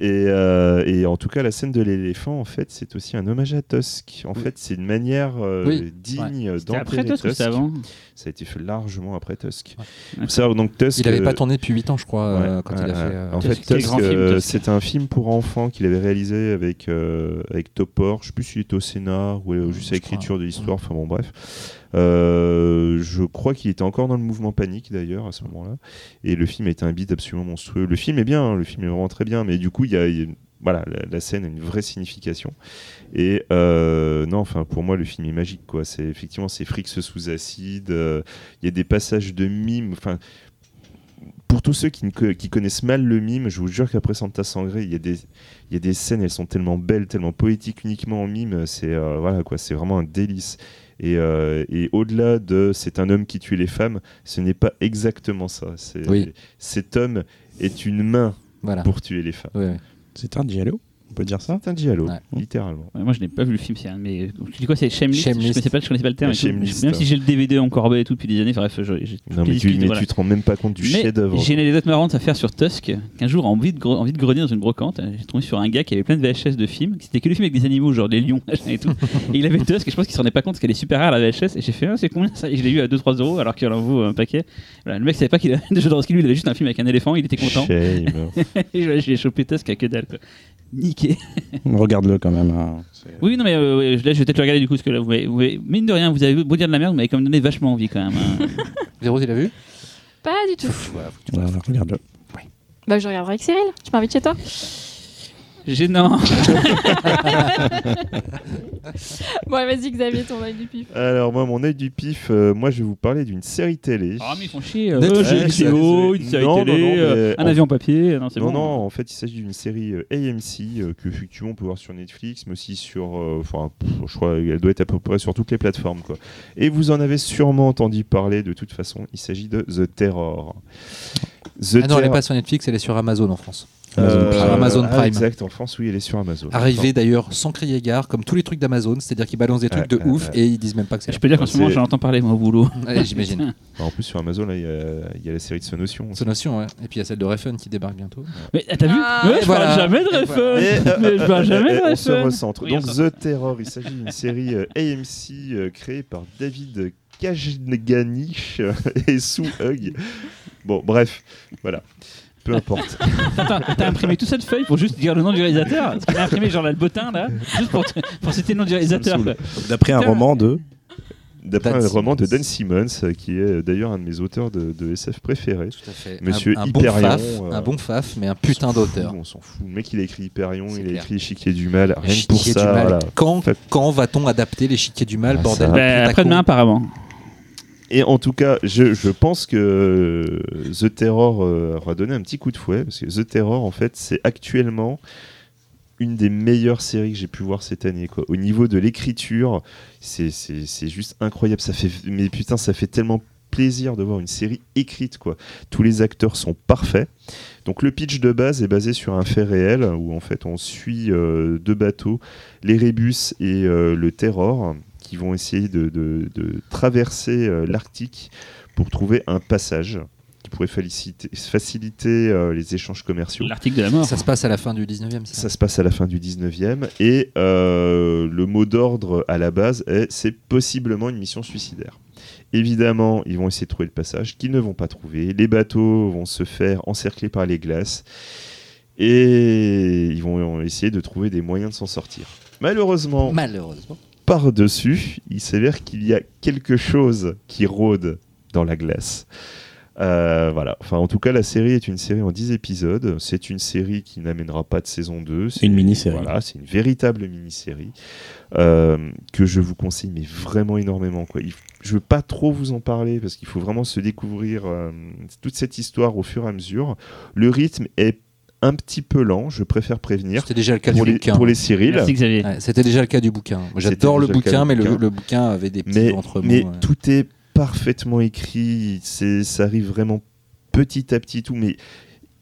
Et, euh, et en tout cas, la scène de l'éléphant, en fait, c'est aussi un hommage à Tusk. En fait, c'est une manière euh, Oui. digne C'était après d'enterrer Tusk avant? Ça a été fait largement après Tusk. Ouais. Faut savoir, donc Tusk. Il n'avait euh, pas tourné depuis 8 ans, je crois, euh, Ouais, quand il a fait. euh, En Tusk, fait, Tusk, grand film, euh, Tusk. c'est un film pour enfants qu'il avait réalisé avec, euh, avec Topor. Je sais plus s'il était au scénar ou euh, juste à l'écriture de l'histoire. Enfin bon, bref. Euh, je crois qu'il était encore dans le mouvement panique d'ailleurs à ce moment-là. Et le film était un beat absolument monstrueux. Le film est bien, hein, le film est vraiment très bien, mais du coup, il y a. il y a- voilà, la, la scène a une vraie signification. Et euh, non, enfin, pour moi, le film est magique, quoi. C'est effectivement, c'est Frix sous acide. euh, Il y a des passages de mime. Enfin, pour tous ceux qui, ne co- qui connaissent mal le mime, je vous jure qu'après Santa Sangré, il y a des, il y a des scènes, elles sont tellement belles, tellement poétiques uniquement en mime. C'est euh, voilà quoi, c'est vraiment un délice. Et, euh, et au-delà de c'est un homme qui tue les femmes, ce n'est pas exactement ça. Oui. Cet homme est une main Voilà. pour tuer les femmes. C'est un dialogue On peut dire ça C'est un dialogue, Ouais. littéralement. Ouais, Moi, je n'ai pas vu le film. C'est un de mes. Tu dis quoi C'est Shameless, Shameless. Je connaissais pas, je connaissais pas le terme. Ouais, et tout. Shameless, Même si j'ai le DVD encore et tout depuis des années. Bref, je- j'ai Non, mais, tu, mais voilà. tu te rends même pas compte du Mais chef-d'œuvre. J'ai une anecdote marrante à faire sur Tusk. Qu'un jour, en vide, gre- en vide grenier dans une brocante, j'ai tombé sur un gars qui avait plein de VHS de films. C'était que des films avec des animaux, genre des lions et tout. et il avait Tusk. Et je pense qu'il s'en rendait pas compte parce qu'elle est super rare la VHS. Et j'ai fait, ah, c'est combien ça? Et je l'ai eu à 2-3 euros alors qu'il en vaut un paquet. Voilà, le mec savait pas qu'il avait de Jodorowsky. Lui, il avait juste un film avec un éléphant. Il était content. Shame. et je- j'ai chopé Tusk à que dalle. Quoi. Regarde-le quand même. hein. Oui, non, mais euh, là, je vais peut-être le regarder du coup. Parce que là, vous m'avez- vous m'avez- mine de rien, vous avez beau dire de la merde, vous m'avez quand même donné vachement envie quand même. hein. Véro, il a vu? Pas du tout. Voilà, regarde-le. Bah, je regarderai avec Cyril. Tu m'invites chez toi Gênant. Bon, vas-y, Xavier, ton œil du pif. Alors, moi, mon œil du pif, euh, moi, je vais vous parler d'une série télé. Ah, mais ils font chier. euh, Netflix, j'ai une ça, vidéo, une série Non, non, télé, non, mais euh, un en- avion papier. Non, c'est Non, bon. non, en fait, il s'agit d'une série euh, AMC euh, que effectivement on peut voir sur Netflix, mais aussi sur, euh, enfin, je crois, elle doit être à peu près sur toutes les plateformes, quoi. Et vous en avez sûrement entendu parler. De toute façon, il s'agit de The Terror. The Ah non, elle n'est pas sur Netflix, elle est sur Amazon en France. Amazon Euh, Prime. Amazon ah, Prime. exact, en France, oui, elle est sur Amazon. Arrivé d'ailleurs sans crier gare, comme tous les trucs d'Amazon, c'est-à-dire qu'ils balancent des trucs de ouf et ils disent même pas que c'est Je peux dire qu'en ce moment, j'en entends parler, moi, au boulot. J'imagine. En plus, sur Amazon, là, il y, a- il y a la série de Sonotion. aussi. C'est notion, ouais. Et puis il y a celle de Refun qui débarque bientôt. Mais ah, t'as vu Ah, Je voilà. parle jamais de Et Refun voilà. Mais, euh, Mais je parle jamais de on se Refun recentre. Oui, Donc The Terror, il s'agit d'une série euh, AMC euh, créée par David Kajganich et Sue Hug. Bon, bref, voilà. Peu importe. Attends, t'as imprimé toute cette feuille pour juste dire le nom du réalisateur a imprimé genre là, le botin là, juste pour, te- pour citer le nom du réalisateur. D'après un roman de. D'après Dan un roman de Simmons. Dan Simmons, euh, qui est euh, d'ailleurs un de mes auteurs de, de SF préférés. Tout à fait. Monsieur un, un bon Hyperion, faf, euh, un bon faf, mais un putain d'auteur. On s'en fout. Le mec, il a écrit Hyperion, il a clair. écrit Échiquier du Mal. Rien que pour L'échiquier ça, du mal. voilà. Quand, Fait- quand va-t-on adapter l'échiquier du mal, Ah, bordel ça. Bah, Après-demain, apparemment. Et en tout cas, je, pense que The Terror euh, aura donné un petit coup de fouet, parce que The Terror, en fait, c'est actuellement une des meilleures séries que j'ai pu voir cette année. Au niveau de l'écriture, c'est juste incroyable. Ça fait, mais putain, ça fait tellement plaisir de voir une série écrite. Quoi. Tous les acteurs sont parfaits. Donc le pitch de base est basé sur un fait réel, où en fait on suit euh, deux bateaux, l'Erebus et euh, le Terror, qui vont essayer de, de- de traverser euh, l'Arctique pour trouver un passage qui pourrait faciliter, faciliter euh, les échanges commerciaux. L'article de la mort. Ça se passe à la fin du 19e, c'est ça? Ça se passe à la fin du 19e et euh, le mot d'ordre à la base est c'est possiblement une mission suicidaire. Évidemment, ils vont essayer de trouver le passage qu'ils ne vont pas trouver. Les bateaux vont se faire encercler par les glaces et ils vont essayer de trouver des moyens de s'en sortir. Malheureusement, Malheureusement. Par-dessus, il s'avère qu'il y a quelque chose qui rôde dans la glace. Euh, voilà. Enfin, en tout cas, la série est une série en 10 épisodes. C'est une série qui n'amènera pas de saison 2. C'est Une mini-série. Voilà, c'est une véritable mini-série euh, que je vous conseille, mais vraiment énormément. Quoi. Il- je veux pas trop vous en parler parce qu'il faut vraiment se découvrir euh, toute cette histoire au fur et à mesure. Le rythme est un petit peu lent, je préfère prévenir. C'était déjà le cas Pour du les, bouquin. pour les Cyril. Ouais, C'était déjà le cas du bouquin. J'adore le bouquin, mais le, bouquin. le bouquin avait des petits mais, mais ouais. tout est parfaitement écrit, c'est, ça arrive vraiment petit à petit tout, mais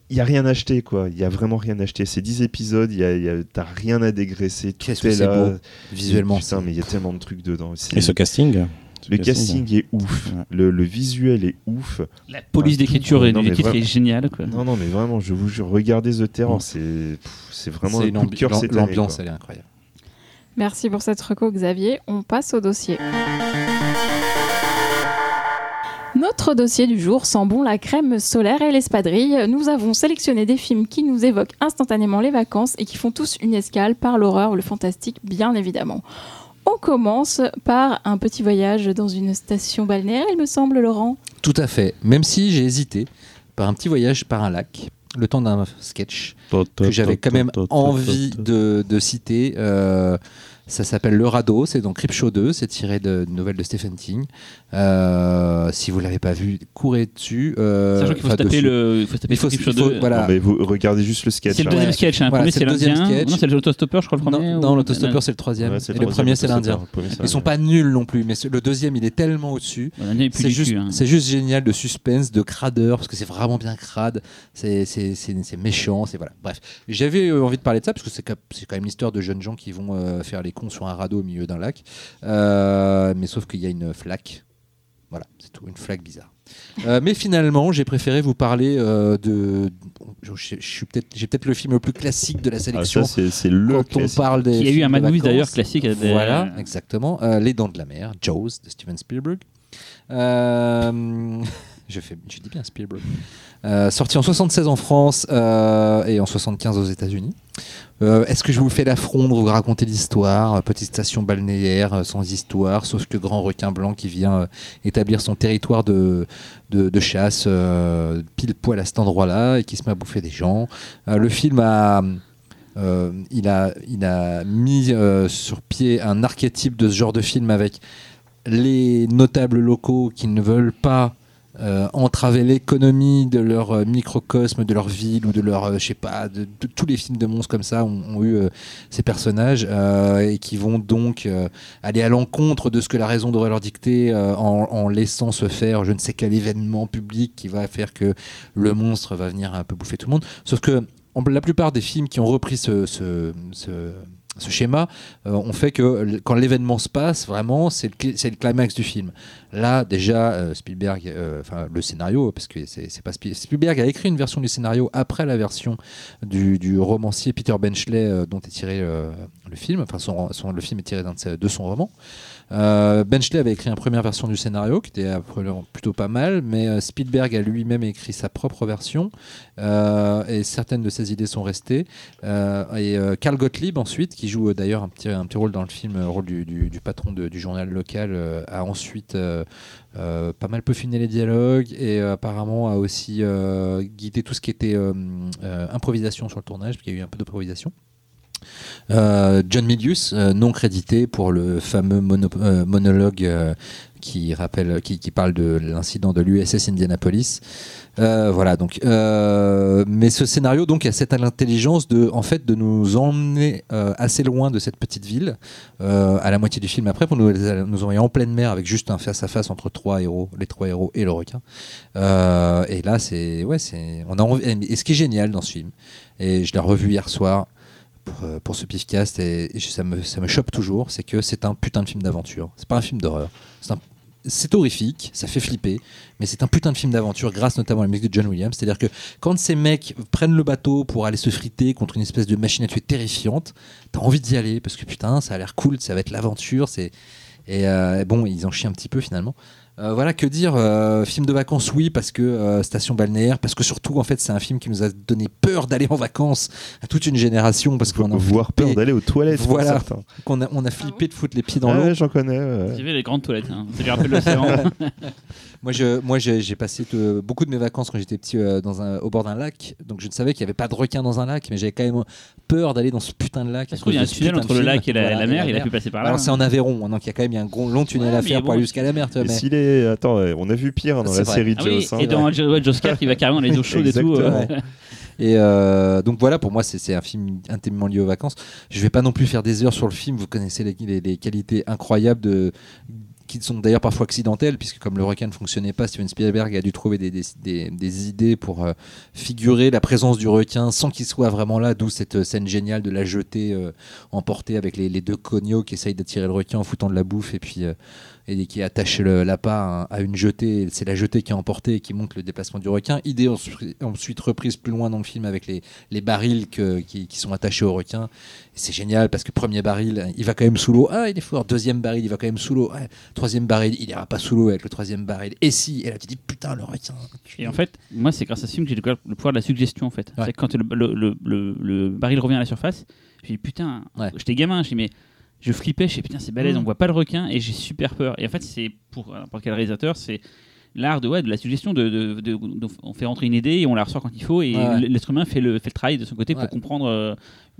il y a rien à acheter quoi, il y a vraiment rien à acheter. C'est 10 épisodes, il y a, y a- t'as rien à dégraisser, tout Qu'est-ce que est c'est là. beau, visuellement. Putain, c'est- mais il y a tellement de trucs dedans. C'est- Et ce casting le casting est ouf, le, le visuel est ouf. La police d'écriture et du est géniale. Quoi. Non, non, mais vraiment, je vous jure, regardez The Terror, Mm. c'est, vraiment c'est un une coup de cœur cette. L'ambiance, elle est incroyable. Merci pour cette reco, Xavier. On passe au dossier. Notre dossier du jour sent bon la crème solaire et l'espadrille. Nous avons sélectionné des films qui nous évoquent instantanément les vacances et qui font tous une escale par l'horreur ou le fantastique, bien évidemment. On commence par un petit voyage dans une station balnéaire, il me semble, Laurent. Tout à fait. Même si j'ai hésité par un petit voyage par un lac, le temps d'un sketch que j'avais quand même envie de, de citer. Euh, ça s'appelle Le Radeau, c'est dans Creepshow 2, c'est tiré de- d'une nouvelle de Stephen King. Euh, si vous ne l'avez pas vu, courez dessus. euh, Sachant qu'il faut, se taper dessus. le, il faut se taper faut- il Show faut- 2. voilà. Non, mais vous regardez juste le sketch. C'est le hein. deuxième sketch. hein. Le Voilà, premier, c'est c'est le deuxième l'Indien. sketch. Non, c'est le autostoppeur, je crois, le premier. Non, ou- non l'autostopper c'est le troisième Ouais, et le premier c'est l'Indien. Ils sont l'Indien. pas nuls non plus, mais le deuxième il est tellement au-dessus. C'est juste, hein. c'est juste génial de suspense, de cradeur, parce que c'est vraiment bien crade, c'est c'est- c'est- c'est méchant, c'est voilà. Bref, j'avais envie de parler de ça parce que c'est quand même l'histoire de jeunes gens qui vont euh, faire les sur un radeau au milieu d'un lac, Euh, mais sauf qu'il y a une flaque. Voilà, c'est tout, une flaque bizarre. Euh, mais finalement, j'ai préféré vous parler euh, de. Je, je- je suis peut-être, j'ai peut-être le film le plus classique de la Ah, sélection. ça, c'est c'est le quand on parle des. Il y a eu un de Mad d'ailleurs classique. des- Voilà, exactement. Euh, Les Dents de la Mer, Jaws de Steven Spielberg. Je, fais, je dis bien Spielberg. Euh, sorti en 76 en France euh, et en 75 aux États-Unis. Euh, Est-ce que je vous fais l'affront de vous raconter l'histoire Petite station balnéaire sans histoire, sauf que grand requin blanc qui vient établir son territoire de, de, chasse pile poil à cet endroit-là et qui se met à bouffer des gens. Le film a. Il, a, il a mis sur pied un archétype de ce genre de film avec les notables locaux qui ne veulent pas euh, entraver l'économie de leur euh, microcosme, de leur ville ou de leur, euh, je sais pas, de, tous les films de monstres comme ça ont, eu ces personnages et qui vont donc aller à l'encontre de ce que la raison devrait leur dicter en, laissant se faire je ne sais quel événement public qui va faire que le monstre va venir un peu bouffer tout le monde. Sauf que la plupart des films qui ont repris ce- ce schéma euh, ont fait que quand l'événement se passe, vraiment, c'est le, climax du film. Là, déjà, euh, Spielberg, euh, enfin le scénario, parce que c'est pas Spiel- Spielberg a écrit une version du scénario après la version du, romancier Peter Benchley dont est tiré le film. Enfin, le film est tiré de son roman. Euh, Benchley avait écrit une première version du scénario qui était plutôt pas mal, mais euh, Spielberg a lui-même écrit sa propre version euh, et certaines de ses idées sont restées. Euh, et Carl Gottlieb ensuite, qui joue d'ailleurs un petit, un petit rôle dans le film, rôle du, du- patron du journal local, a ensuite pas mal peaufiné les dialogues et apparemment a aussi guidé tout ce qui était improvisation sur le tournage, parce qu'il y a eu un peu d'improvisation. Euh, John Milius, euh, non crédité pour le fameux euh, monologue qui rappelle, qui, parle de l'incident de l'USS Indianapolis. Voilà, donc, mais ce scénario donc a cette intelligence de, en fait, de nous emmener assez loin de cette petite ville, à la moitié du film après, pour nous, nous envoyer en pleine mer avec juste un face à face entre trois héros, les trois héros et le requin. Et là, c'est, ouais, c'est, et ce qui est génial dans ce film, et je l'ai revu hier soir pour, euh, pour ce pifcast et, ça me, ça me chope toujours, c'est que c'est un putain de film d'aventure. C'est pas un film d'horreur. C'est horrifique, ça fait flipper, mais c'est un putain de film d'aventure grâce notamment à la musique de John Williams. C'est-à-dire que quand ces mecs prennent le bateau pour aller se friter contre une espèce de machine à tuer terrifiante, t'as envie d'y aller parce que putain, ça a l'air cool, ça va être l'aventure. C'est et euh, bon, ils en chient un petit peu finalement. Euh, voilà, que dire euh, Film de vacances, oui, parce que euh, station balnéaire, parce que surtout, en fait, c'est un film qui nous a donné peur d'aller en vacances à toute une génération, parce qu'on a Voir peur d'aller aux toilettes. Voilà. qu'on a, on a flippé de foutre les pieds dans Ah l'eau. ouais, j'en connais. ouais. J'y vais les grandes toilettes. hein. Ça lui rappelle l'océan. Moi, je, moi, j'ai passé de- beaucoup de mes vacances quand j'étais petit euh, dans un, au bord d'un lac, donc je ne savais qu'il n'y avait pas de requin dans un lac, mais j'avais quand même peur d'aller dans ce putain de lac. Ça à se trouve, il y a un tunnel entre le film. lac et la, Voilà, la mer, il a pu passer par là. Alors c'est en Aveyron, hein, donc il y a quand même il y a un gros, long tunnel Ouais, à faire bon, pour aller jusqu'à la mer. Tu vois, mais- s'il est. Attends, ouais, on a vu pire hein, dans C'est la vrai. série Ah de oui, hein. et dans ouais, Scott, il va carrément dans les eaux chaudes et tout. euh. Et euh, donc voilà, pour moi, c'est c'est un film intimement lié aux vacances. Je vais pas non plus faire des heures sur le film. Vous connaissez les, les- les qualités incroyables de qui sont d'ailleurs parfois accidentelles, puisque comme le requin ne fonctionnait pas, Steven Spielberg a dû trouver des, idées pour euh, figurer la présence du requin sans qu'il soit vraiment là, d'où cette scène géniale de la jeter euh, emportée avec les, les deux cognos qui essayent d'attirer le requin en foutant de la bouffe et puis euh, et qui attache l'appât à, une jetée. C'est la jetée qui est emportée et qui montre le déplacement du requin. Idée ensuite, reprise plus loin dans le film avec les, les barils que- qui, qui sont attachés au requin. C'est génial parce que premier baril, il va quand même sous l'eau. Ah, il est fort. Deuxième baril, il va quand même sous l'eau. Ouais. Troisième baril, il ira pas sous l'eau avec le troisième baril. Et si Et là, tu dis putain, le requin. Et en fait, moi, c'est grâce à ce film que j'ai découvert le pouvoir de la suggestion. En fait, Ouais. C'est quand le, le, le, le- le baril revient à la surface, je dis putain, Ouais. j'étais gamin, je dis mais je flippais, je dis putain, c'est balèze, Mm. on voit pas le requin et j'ai super peur. Et en fait, c'est pour n'importe quel réalisateur, c'est l'art de, ouais, de la suggestion. De, de- de- de- on fait rentrer une idée et on la ressort quand il faut. Et Ouais, l'être humain fait le, fait le travail de son côté pour comprendre euh,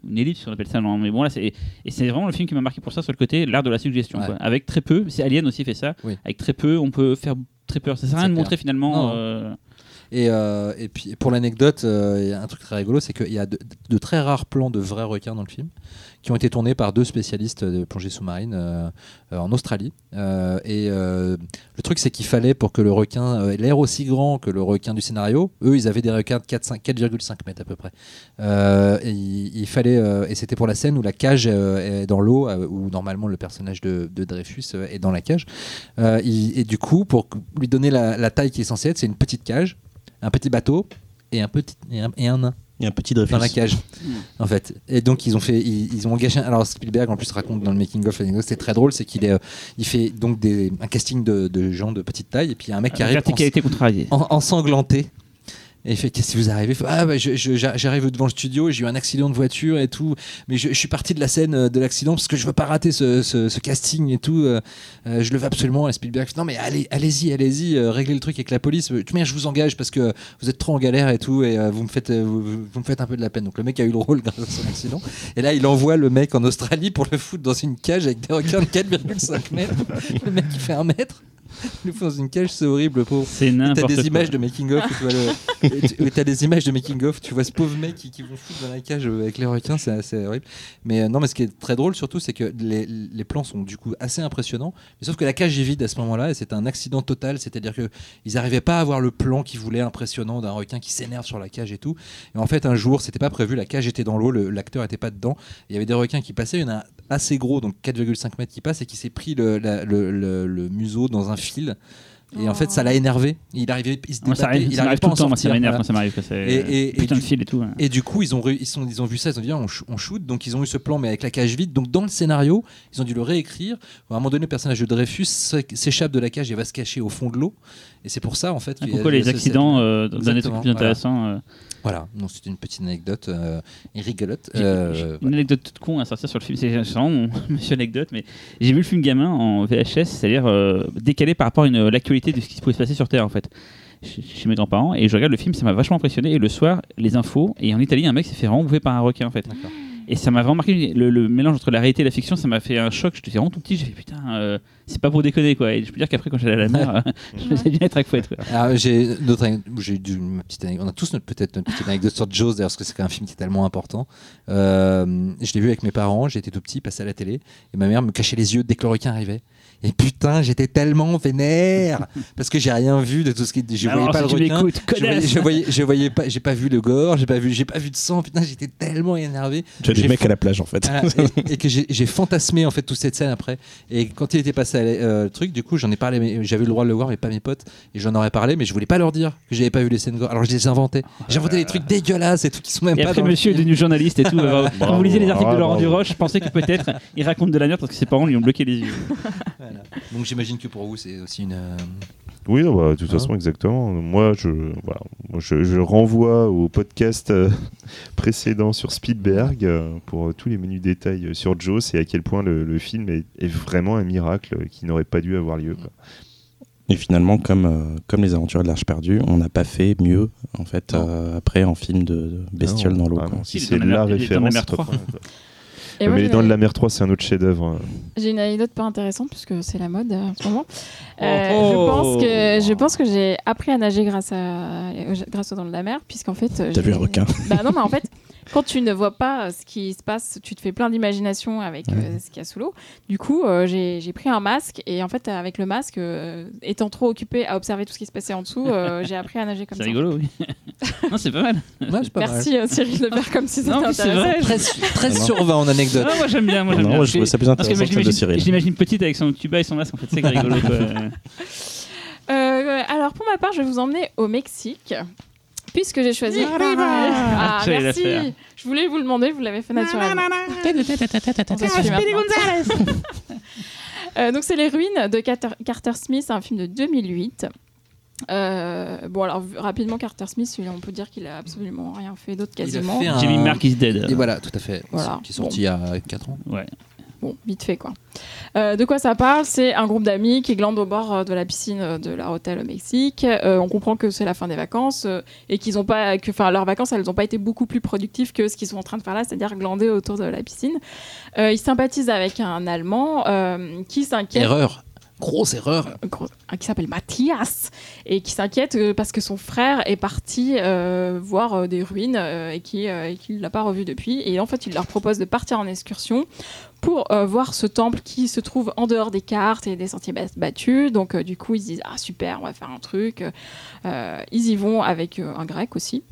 une ellipse, on appelle ça. non, mais bon, là, c'est, et c'est vraiment le film qui m'a marqué pour ça sur le côté, l'art de la suggestion. Quoi. Avec très peu, c'est Alien aussi fait ça. Oui. Avec très peu, on peut faire très peur. Ça sert à rien de montrer finalement. Euh, Et, euh, et puis pour l'anecdote, euh, il y a un truc très rigolo, c'est qu'il y a de très rares plans de vrais requins dans le film qui ont été tournés par deux spécialistes de plongée sous-marine euh, euh, en Australie. Euh, et le truc, c'est qu'il fallait pour que le requin ait l'air aussi grand que le requin du scénario. Eux, ils avaient des requins de 4, 5 4,5 mètres à peu près. Et il, fallait, et c'était pour la scène où la cage est dans l'eau, où normalement le personnage de, de Dreyfus est dans la cage. Et du coup, pour lui donner la, taille qui est censée être, c'est une petite cage, un petit bateau et un petit et un nain Il y a un petit Dreyfus. dans la cage en fait et donc ils ont fait ils, ils ont engagé alors Spielberg en plus raconte dans le making of c'est très drôle c'est qu'il est euh, il fait donc des, un casting de, de gens de petite taille et puis il y a un mec qui arrive verticalité contrariée. en- ensanglanté et fait qu'est-ce que vous fait, ah bah, j'arrive devant le studio j'ai eu un accident de voiture et tout mais je, suis parti de la scène euh, de l'accident parce que je veux pas rater ce, casting et tout euh, euh, je le veux absolument et Spielberg. Non mais allez allez-y allez-y euh, réglez le truc avec la police. Euh, tout je vous engage parce que vous êtes trop en galère et tout et vous me faites vous me faites un peu de la peine. Donc le mec a eu le rôle grâce à son accident. Et là il envoie le mec en Australie pour le foutre dans une cage avec des requins de 4,5 mètres. Le mec il fait un mètre Font dans une cage, c'est horrible, pauvre. C'est Et T'as n'importe des images de making of, où tu t'as des images de making of, tu vois ce pauvre mec qui, qui vont foutre dans la cage avec les requins, c'est assez horrible. Mais euh, non, mais ce qui est très drôle surtout, c'est que les, les plans sont du coup assez impressionnants. Mais sauf que la cage est vide à ce moment-là, et c'est un accident total, c'est-à-dire que ils n'arrivaient pas à avoir le plan qu'ils voulaient impressionnant d'un requin qui s'énerve sur la cage et tout. Et en fait, un jour, c'était pas prévu, la cage était dans l'eau, le- l'acteur était pas dedans. Il y avait des requins qui passaient, il y en a un assez gros, donc 4,5 mètres qui passe, et qui s'est pris le, la- le- le- le museau dans un fil. Et en fait, ça l'a énervé. Il arrivait, il se Moi, ça débattait, arrive, il ça arrivait m'arrive pas tout le temps, moi, ça m'énerve voilà. quand ça m'arrive. Et- et- et Putain de du- fil et tout. ouais. Et du coup, ils ont, ils, sont, ils ont vu ça, ils ont dit ah, on, sh- on shoot, donc ils ont eu ce plan mais avec la cage vide. Donc dans le scénario, ils ont dû le réécrire. À un moment donné, le personnage de Dreyfus s'é- s'échappe de la cage et va se cacher au fond de l'eau. Et c'est pour ça en fait. Ah, Pourquoi les accidents euh, donnent des trucs plus voilà. intéressants euh, Voilà, donc c'était une petite anecdote euh, rigolote. Euh, j'ai Une anecdote toute con à sortir sur le film, c'est c'est vraiment mon monsieur anecdote, mais j'ai vu le film gamin en VHS, c'est-à-dire euh, décalé par rapport à une- l'actualité de ce qui pouvait se passer sur Terre en fait. Chez mes grands-parents, et je regarde le film, ça m'a vachement impressionné. Et le soir, les infos, et en Italie, un mec s'est fait vraiment bouffer par un requin en fait. D'accord. Et ça m'a vraiment marqué le, le mélange entre la réalité et la fiction, ça m'a fait un choc. J'étais vraiment tout petit, j'ai fait putain, euh, c'est pas pour déconner quoi. Et je peux dire qu'après, quand j'allais à la mer, je me faisais bien être à couette. quoi. Alors, j'ai d'autres j'ai eu ma petite anecdote. On a tous notre- peut-être notre petite anecdote sur Jaws d'ailleurs parce que c'est un film qui est tellement important. Euh, je l'ai vu avec mes parents, j'étais tout petit, passé à la télé et ma mère me cachait les yeux dès que le requin arrivait. Et putain, j'étais tellement vénère parce que j'ai rien vu de tout ce qui je voyais Alors, pas si le requin. Je voyais, je voyais, je voyais pas, j'ai pas vu le gore, j'ai pas vu, j'ai pas vu de sang. Putain, j'étais tellement énervé. Tu as des mecs fa- à la plage en fait. Voilà, et, et que j'ai j'ai fantasmé en fait toute cette scène après. Et quand il était passé à la- euh, le truc, du coup, j'en ai parlé. mais J'avais le droit de le voir, mais pas mes potes. Et j'en aurais parlé, mais je voulais pas leur dire que j'avais pas vu les scènes gore. Alors je les inventais. J'inventais des trucs dégueulasses et tout qui sont même Et pas après, dans monsieur est devenu journaliste et tout. Alors, Quand vous lisez les articles de. Laurent Duroche, je pensais que peut-être il raconte de la merde parce que ses parents lui ont bloqué les yeux. Voilà. Donc j'imagine que pour vous, c'est aussi une. euh, Oui, bah, de toute Hein façon, exactement. Moi, je, voilà, moi, je, je renvoie au podcast euh, précédent sur Spielberg euh, pour euh, tous les menus détails euh, sur Jaws et à quel point le, le film est, est vraiment un miracle euh, qui n'aurait pas dû avoir lieu. quoi. Et finalement, comme, euh, comme les aventures de l'Arche perdue, on n'a pas fait mieux en fait euh, après en film de, bestiole dans l'eau. ah si c'est la la référence. mer c'est pas 3. pareil, quoi. Et Ouais, moi, mais Les Dents de la Mer 3, c'est un autre chef-d'œuvre. hein. J'ai une anecdote pas intéressante puisque c'est la mode euh, en ce moment. Oh. Euh, Je pense que je pense que j'ai appris à nager grâce à grâce aux dents de la mer puisqu'en fait. T'as vu un requin Bah non mais en fait. Quand tu ne vois pas ce qui se passe, tu te fais plein d'imagination avec euh, ce qu'il y a sous l'eau. Du coup, euh, j'ai pris un masque et en fait, avec le masque, euh, étant trop occupé à observer tout ce qui se passait en dessous, euh, j'ai appris à nager comme C'est ça. rigolo, oui. non, c'est pas mal. Ouais, c'est pas mal. Merci euh, Cyril de faire comme si c'était c'est intéressant. vrai. 13, 13 sur 20 en anecdote. Ah, moi j'aime bien. Moi, j'aime Non, bien. moi, je trouvais ça plus que intéressant que celle de j'imagine- Cyril. je l'imagine petite avec son tuba et son masque, en fait, c'est rigolo. quoi. Euh, alors pour ma part, je vais vous emmener au Mexique. Puisque j'ai choisi. Ah, merci. faire. Je voulais vous le demander, vous l'avez fait naturellement. Euh, donc c'est les ruines de Carter, Carter Smith, un film de 2008. Euh, bon alors rapidement Carter Smith, on peut dire qu'il a absolument rien fait d'autre Il a quasiment. fait un- Jimmy Mark is dead. Et voilà, tout à fait. Voilà. Qui est sorti il y a 4 ans. Ouais. Bon, vite fait quoi. Euh, de quoi ça parle? C'est un groupe d'amis qui glandent au bord euh, de la piscine euh, de leur hôtel au Mexique. Euh, on comprend que c'est la fin des vacances euh, et qu'ils ont pas, que, enfin, leurs vacances, elles n'ont pas été beaucoup plus productives que ce qu'ils sont en train de faire là, c'est-à-dire glander autour de la piscine. Ils sympathisent avec un Allemand qui s'inquiète. Erreur. Grosse erreur. gros- qui s'appelle Mathias et qui s'inquiète parce que son frère est parti voir des ruines et qui et qu'il l'a pas revu depuis et en fait il leur propose de partir en excursion pour euh, voir ce temple qui se trouve en dehors des cartes et des sentiers battus donc euh, du coup ils se disent ah super on va faire un truc Euh, ils y vont avec euh, un grec aussi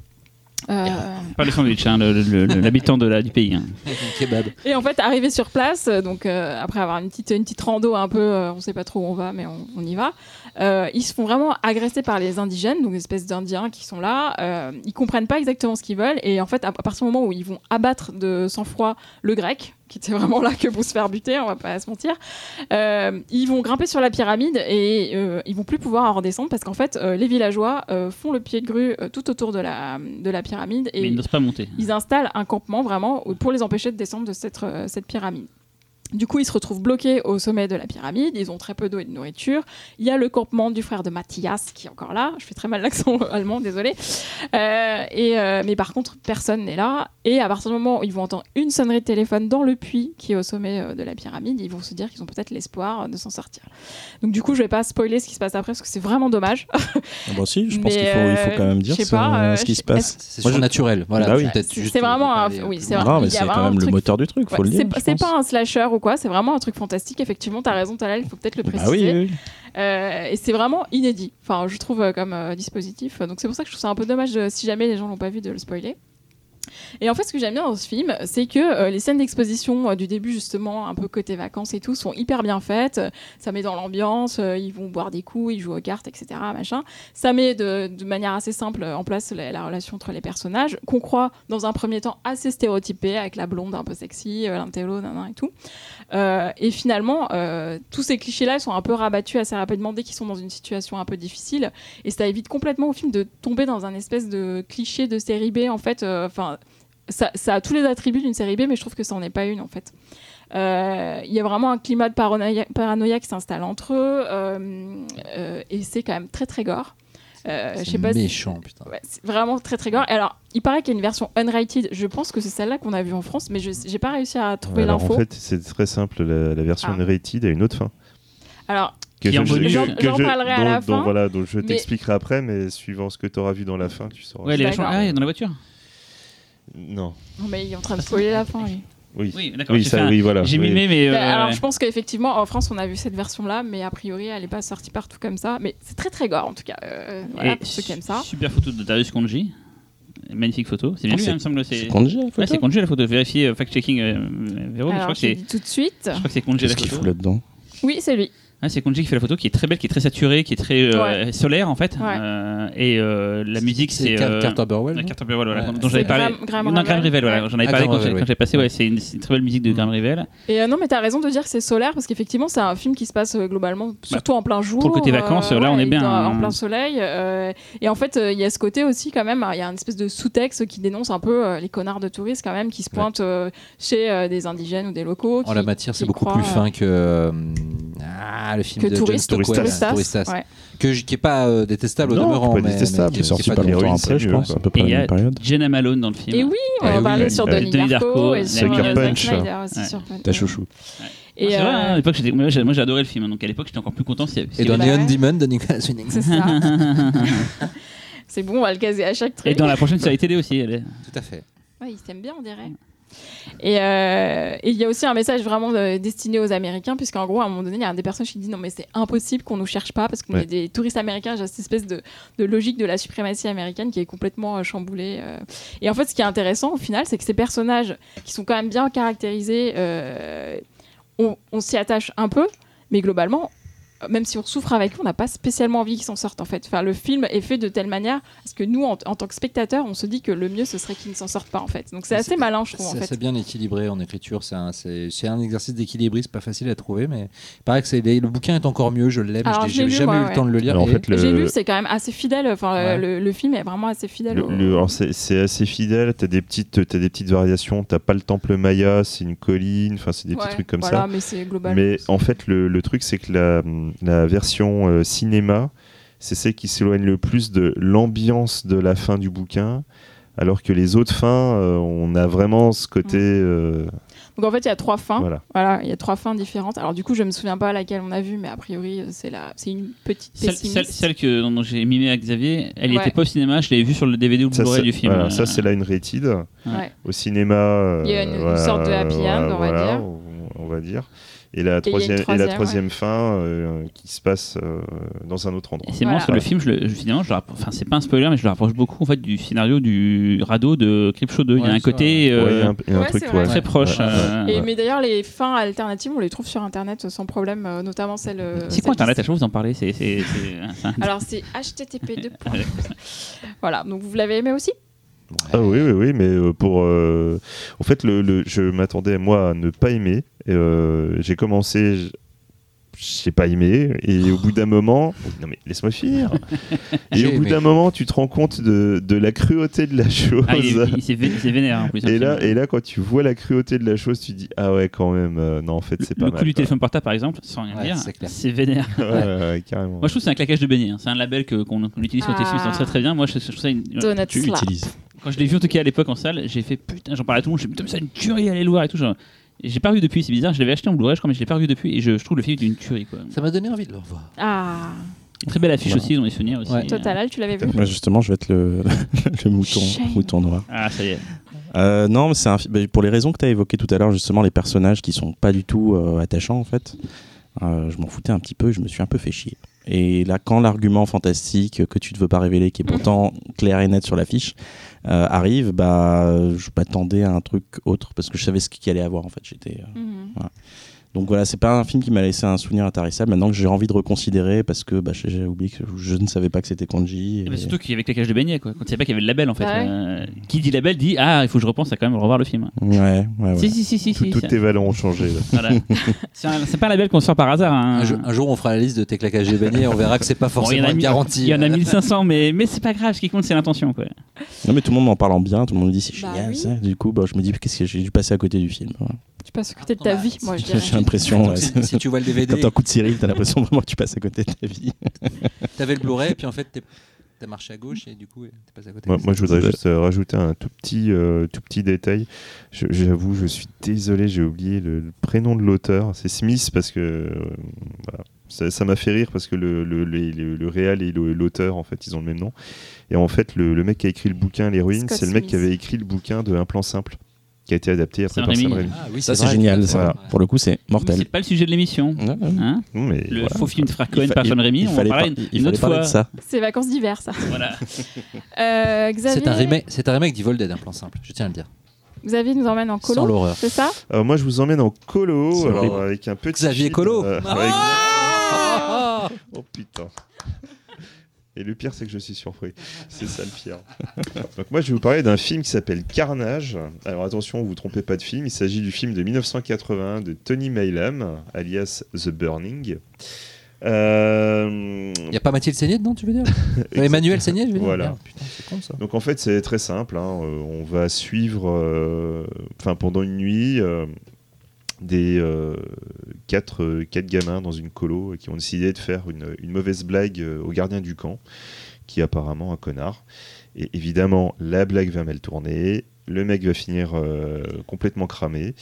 Euh, Pas le sandwich, hein, l'habitant de la- du pays. hein. Kebab. Et en fait, arrivé sur place, donc euh, après avoir une petite, une petite rando un peu, euh, on sait pas trop où on va, mais on, on y va, euh, ils se font vraiment agresser par les indigènes, donc des espèces d'Indiens qui sont là. Euh, ils comprennent pas exactement ce qu'ils veulent, et en fait, à, partir du moment où ils vont abattre de sang-froid le grec, qui était vraiment là que pour se faire buter, on va pas se mentir, euh, ils vont grimper sur la pyramide et euh, ils vont plus pouvoir en redescendre parce qu'en fait, les villageois font le pied de grue tout autour de la, de la pyramide et Mais il n'ose pas monter. ils installent un campement vraiment pour les empêcher de descendre de cette, cette pyramide. Du coup, ils se retrouvent bloqués au sommet de la pyramide. Ils ont très peu d'eau et de nourriture. Il y a le campement du frère de Mathias qui est encore là. Je fais très mal l'accent allemand, désolé. Euh, et, euh, mais par contre, personne n'est là. Et à partir du moment où ils vont entendre une sonnerie de téléphone dans le puits qui est au sommet euh, de la pyramide, ils vont se dire qu'ils ont peut-être l'espoir de s'en sortir. Donc du coup, je vais pas spoiler ce qui se passe après parce que c'est vraiment dommage. Ah bah si, je pense qu'il faut, quand même dire sais ce, pas, euh, ce qui se passe. C'est Moi, je- surnaturel. Voilà, Bah oui. C'est vraiment un. Oui, c'est vrai. Non, mais il y a c'est vraiment quand un même le moteur du truc, faut Ouais, le c'est dire. pas un slasher c'est vraiment un truc fantastique. Effectivement, t'as raison, Talal, il faut peut-être le Bah préciser. oui, oui. Euh, et c'est vraiment inédit, enfin, je trouve euh, comme euh, dispositif. Donc c'est pour ça que je trouve ça un peu dommage, de- si jamais les gens l'ont pas vu, de le spoiler. Et en fait, ce que j'aime bien dans ce film, c'est que euh, les scènes d'exposition euh, du début, justement, un peu côté vacances et tout, sont hyper bien faites. Ça met dans l'ambiance, euh, ils vont boire des coups, ils jouent aux cartes, etc. Machin. Ça met de, manière assez simple en place la, la relation entre les personnages, qu'on croit dans un premier temps assez stéréotypée, avec la blonde un peu sexy, euh, l'intello, nanan et tout. Euh, et finalement, euh, tous ces clichés-là ils sont un peu rabattus assez rapidement dès qu'ils sont dans une situation un peu difficile. Et ça évite complètement au film de tomber dans un espèce de cliché de série B. En fait, euh, enfin, ça, a tous les attributs d'une série B, mais je trouve que ça n'en est pas une en fait. Il y a vraiment un climat de paranoïa, qui s'installe entre eux, et c'est quand même très très gore. Euh, je sais pas si- méchant, putain. Ouais, c'est vraiment très très gore. Et alors, il paraît qu'il y a une version unrated. Je pense que c'est celle-là qu'on a vue en France, mais je j'ai pas réussi à trouver Alors, l'info. en fait, c'est très simple. La, la version Ah. unrated a une autre fin. Alors. J'en- j'en parlerai à la fin, voilà, donc je mais- t'expliquerai après, mais suivant ce que tu auras vu dans la fin, tu sauras. Ouais, les ah, dans la voiture. Non. non, mais il est en train de spoiler la fin. lui. Oui. Oui, d'accord. Oui, j'ai un- oui, voilà. J'ai Oui. mimé, mais. euh, Bah, alors, ouais. je pense qu'effectivement, en France, on a vu cette version-là, mais a priori, elle n'est pas sortie partout comme ça. Mais c'est très très gore en tout cas. Euh, voilà, pour ceux qui aiment ça. Super photo de Darius Konji. Magnifique photo. C'est bien Ah, lui, c'est- hein, il me semble. C'est Konji, la photo Ouais, c'est Konji la photo. Vérifiez euh, fact-checking euh, Véro, mais je crois que c'est. tout de suite. Je crois que c'est Konji la Qu'est-ce qu'il fout photo. là-dedans? Oui, c'est lui. Ah, c'est Konji qui fait la photo, qui est très belle, qui est très saturée, qui est très euh, solaire en fait. Ouais. Euh, et euh, la musique, c'est. Car- euh, Carter Burwell. la non carte Burwell, voilà, Ouais. dont j'avais parlé. Graham- Graham non, Graham Revel. Revel, voilà, Ouais. j'en avais Ah, parlé quand j'ai- Revel, quand j'ai passé. Ouais, c'est une, très belle musique de Mm. Graham Revel. Et euh, non, mais t'as raison de dire que c'est solaire parce qu'effectivement, c'est un film qui se passe euh, globalement surtout en plein jour. pour le côté vacances, là, on est bien. En plein soleil. euh, et en fait, euh, il y a ce côté aussi, quand même, il y a une espèce de sous-texte qui dénonce un peu euh, les connards de touristes, quand même, qui se pointent euh, chez euh, des indigènes ou des locaux. En qui- la matière, c'est beaucoup plus euh, fin que euh, ah, le film que de John touriste, Stockwell, touristas. Touristas. Ouais. que qui est pas euh, détestable au Non, demeurant, pas mais, détestable, mais Qui est qui sorti pas longtemps après, je pense, à peu près Et à il y la a même période. Jenna Malone dans le film. Et oui, on Eh va parler sur Denis Darko, et sur Sucker euh, Punch. Ta chouchou. Et, c'est vrai, euh, hein, à l'époque, moi, j'ai adoré le film, hein, donc à l'époque j'étais encore plus content. y avait- Et dans Neon ouais. Demon de Nicolas Winding. c'est ça. c'est bon, on va le caser à chaque truc. Et dans la prochaine série télé aussi. Elle est... Tout à fait. Ouais, ils s'aiment bien, on dirait. Et euh, et il y a aussi un message vraiment euh, destiné aux Américains, puisqu'en gros, à un moment donné, il y a un des personnages qui dit non, mais c'est impossible qu'on nous cherche pas, parce qu'on Ouais. est des touristes américains. J'ai cette espèce de, de logique de la suprématie américaine qui est complètement euh, chamboulée. euh. Et en fait, ce qui est intéressant au final, c'est que ces personnages qui sont quand même bien caractérisés, on, on s'y attache un peu, mais globalement, même si on souffre avec eux, on n'a pas spécialement envie qu'ils s'en sortent en fait. Enfin, le film est fait de telle manière parce que nous, en, en tant que spectateurs, on se dit que le mieux ce serait qu'ils ne s'en sortent pas en fait. Donc c'est assez c'est- malin, je trouve C'est assez bien équilibré en écriture. C'est un, c'est- c'est un exercice d'équilibrisme pas facile à trouver, mais il paraît que c'est, le bouquin est encore mieux. Je l'aime. J'ai jamais moi, eu ouais. le temps de le lire. Alors, en fait, le- J'ai lu, c'est quand même assez fidèle. Enfin, Ouais. le, le film est vraiment assez fidèle. Au- c'est c'est assez fidèle, t'as des petites, t'as des petites variations. T'as pas le temple Maya, c'est une colline. Enfin, c'est des Ouais, petits trucs comme voilà, ça. mais c'est global. Mais en fait, le, le truc, c'est que la, la version euh, cinéma, c'est celle qui s'éloigne le plus de l'ambiance de la fin du bouquin, alors que les autres fins, euh, on a vraiment ce côté. euh, Donc en fait, il y a trois fins. voilà. Voilà, il y a trois fins différentes. Alors du coup, je me souviens pas laquelle on a vue, mais a priori, c'est la, c'est une petite Celle, pessimiste. celle, celle que, dont j'ai mimé à Xavier, elle Ouais. n'était pas au cinéma, je l'avais vue sur le DVD ou le Blu-ray du film. voilà, Euh, ça, c'est là une rated. Ouais. Au cinéma. euh, Il y a une- une sorte de happy end, on va dire. on- On va dire. Et la troisième, et la troisième, troisième fin euh, qui se passe euh, dans un autre endroit. Et c'est Voilà. parce que le film, je le, je- finalement, je enfin, c'est pas un spoiler, mais je le rapproche beaucoup en fait du scénario du radeau de Creepshow 2. il y a Ouais, un côté euh, Ouais, il y a un, truc très proche. Ouais. euh, Et, Mais d'ailleurs, les fins alternatives, on les trouve sur Internet sans problème, notamment celle. C'est quoi Internet? À chaque fois, vous en parlez. C'est, Alors c'est http2. voilà, donc vous l'avez aimé aussi? Ah oui, oui, oui, mais euh, pour. euh, En fait, le, le- je m'attendais, moi, à ne pas aimer. Euh, j'ai commencé. j- j'ai pas aimé. Et au bout d'un moment, non mais laisse-moi finir. et J'ai au bout aimé. d'un moment, tu te rends compte de, de la cruauté de la chose. Ah, il, est- il s'est vé- il s'est vénère en plus. et là, et là, quand tu vois la cruauté de la chose, tu dis ah ouais quand même. euh, non, en fait, c'est le pas coup mal. du quoi. téléphone portable, par exemple, sans rien Ouais, dire, c'est clair. c'est vénère. Ouais, carrément. Moi, je trouve que c'est un claquage de beignet. hein. C'est un label que- qu'on qu'on utilise sur Ah. tes films, c'est très très bien. Moi, je, je trouve ça une- Donut Tu slap. Quand je l'ai vu en tout cas à l'époque en salle, j'ai fait putain, j'en parlais à tout le monde, dit, putain, mais c'est une tuerie, allez le voir et tout. genre. Et J'ai pas revu depuis, c'est bizarre, je l'avais acheté en Blu-ray, je crois, mais je l'ai pas revu depuis et je, je trouve le film d'une tuerie quoi. Ça m'a donné envie de le revoir. Ah, très belle affiche Voilà. aussi, dans les souvenirs aussi. Ouais. Total, Al, tu l'avais vu Moi, justement, je vais être le, le mouton, Shame. mouton noir. Ah, ça y est. Euh, non, mais c'est un fi- bah, pour les raisons que tu as évoquées tout à l'heure, justement, les personnages qui sont pas du tout euh, attachants, en fait. euh, je m'en foutais un petit peu, je me suis un peu fait chier. Et là, quand l'argument fantastique que tu ne veux pas révéler, qui est pourtant clair et net sur l'affiche, euh, arrive, bah, je m'attendais à un truc autre parce que je savais ce qu'il allait avoir. En fait, j'étais. euh, Mhm. Donc voilà, c'est pas un film qui m'a laissé un souvenir intarissable. Maintenant que j'ai envie de reconsidérer parce que bah, j'ai oublié que je ne savais pas que c'était Kanji. Et et- bah, surtout qu'il y avait claquage de beignet quoi. Quand il savait pas qu'il y avait le label en fait. Ouais. Euh, qui dit label dit ah, il faut que je repense à quand même revoir le film. Ouais, ouais, ouais. Si, si, si, si. Tout- si, Toutes ça- tes valeurs ont changé. là. voilà. c'est pas un label qu'on sort par hasard. hein. Un, jour, un jour, on fera la liste de tes claquages de beignets, on verra que c'est pas Bon, il y forcément en a une mille- garantie. Il y en a 1500, mais, mais c'est pas grave. Ce qui compte, c'est l'intention. Quoi. Non mais tout le monde m'en parle en bien, tout le monde me dit c'est Bah génial oui. ça. Du coup, bah, je me dis qu'est-ce que j'ai dû passer à côté du film. Tu passes à côté de ta vie, moi je J'ai dirais. l'impression. ouais, si, tu vois le Quand DVD, t'as un coup de Cyril, t'as l'impression vraiment que tu passes à côté de ta vie. t'avais le Blu-ray, puis en fait, t'es- t'as marché à gauche et du coup, t'es passé à côté. Moi, moi, je voudrais juste euh, rajouter un tout petit, euh, tout petit détail. J'avoue, je suis désolé, j'ai oublié le, le prénom de l'auteur. C'est Smith parce que euh, voilà. ça m'a fait rire parce que le, le, le, le- le réal et l'auteur, en fait, ils ont le même nom. Et en fait, le, le mec qui a écrit le bouquin, l'héroïne, Scott c'est le mec Smith. qui avait écrit le bouquin de Un plan simple, qui a été adapté après Sam par Sam Raimi. Ah oui, Ça c'est génial. Ça. Voilà. Pour le coup, c'est mortel. C'est pas le sujet de l'émission. Hein le voilà. faux film de Il Cohen par Sam Raimi, il on fallait parler pas- une, il une fallait autre fois. de ça. C'est vacances d'hiver, ça. Voilà. Euh, Xavier, C'est un remake, c'est un remake d'Evil Dead, un plan simple, je tiens à le dire. Xavier nous emmène en Sans colo, l'horreur. c'est ça? Alors, moi, je vous emmène en colo alors, avec un petit. Xavier Colo. euh, Ah avec- Ah Oh putain. Et le pire, c'est que je suis surpris. C'est ça le pire. Donc moi, je vais vous parler d'un film qui s'appelle Carnage. Alors attention, vous vous trompez pas de film. Il s'agit du film de 1980 de Tony Maylam, alias The Burning. Euh, Il n'y a pas Mathilde Seigné dedans, tu veux dire Euh, Emmanuel Seigné, je veux dire Voilà. Merde, Putain, con ça. Donc en fait, c'est très simple. hein. Euh, on va suivre, euh, enfin pendant une nuit, euh, des euh, quatre, euh, quatre gamins dans une colo qui ont décidé de faire une, une mauvaise blague euh, au gardien du camp, qui est apparemment un connard. Et évidemment, la blague va mal tourner. Le mec va finir euh, complètement cramé,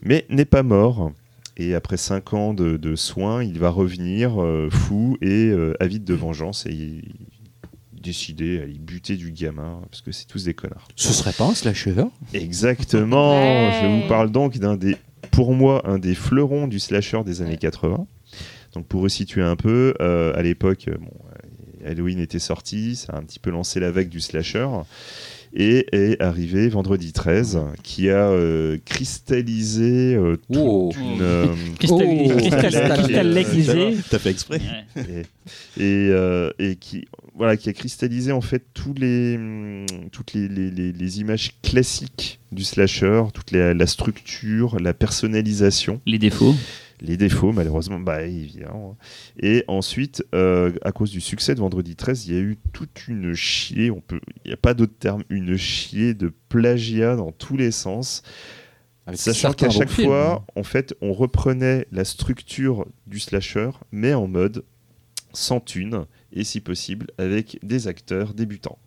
mais n'est pas mort. Et après cinq ans de, de soins, il va revenir euh, fou et euh, avide de vengeance. Et il, décidé à aller buter du gamin, parce que c'est tous des connards. Ce serait pas un slasher Exactement. Ouais. Je vous parle donc d'un des, pour moi, un des fleurons du slasher des années 80. Donc pour resituer un peu, euh, à l'époque, euh, bon, euh, Halloween était sorti, ça a un petit peu lancé la vague du slasher. Et est arrivé vendredi 13, qui a euh, cristallisé euh, toute Oh. une, euh, Oh. cristal, Cristal- cristallisé. T'as fait exprès. Ouais. et, et, euh, et qui voilà qui a cristallisé en fait tous les hum, toutes les, les- les- les images classiques du slasher toute la, la structure la personnalisation Les défauts. Les défauts malheureusement bah évidemment et ensuite euh, à cause du succès de Vendredi 13 il y a eu toute une chier on peut il n'y a pas d'autre terme une chier de plagiat dans tous les sens Avec Sachant qu'à chaque fois, en fait, on reprenait la structure du slasher, mais en mode sans thune, et si possible, avec des acteurs débutants.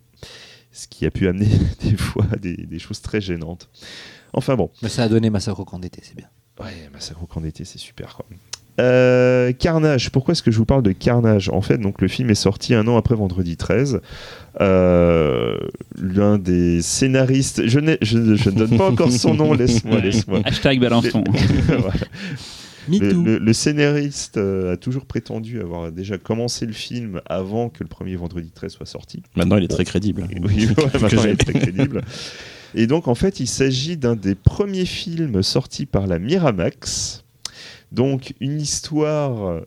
Ce qui a pu amener des fois des, des choses très gênantes. Enfin bon, Mais ça a donné Massacre au camp d'été, c'est bien. Ouais, Massacre au camp d'été, c'est super quoi. Euh, Carnage, pourquoi est-ce que je vous parle de Carnage? En fait, donc le film est sorti un an après Vendredi 13. Euh, L'un des scénaristes, je, n'ai- je, je ne donne pas encore son nom, laisse-moi, laisse-moi. Hashtag. Voilà. Me Le, too. le- le scénariste euh, a toujours prétendu avoir déjà commencé le film avant que le premier vendredi 13 soit sorti. Maintenant, il est très crédible. Oui, ouais, maintenant j'ai- il est très crédible. Et donc en fait, il s'agit d'un des premiers films sortis par la Miramax. Donc une histoire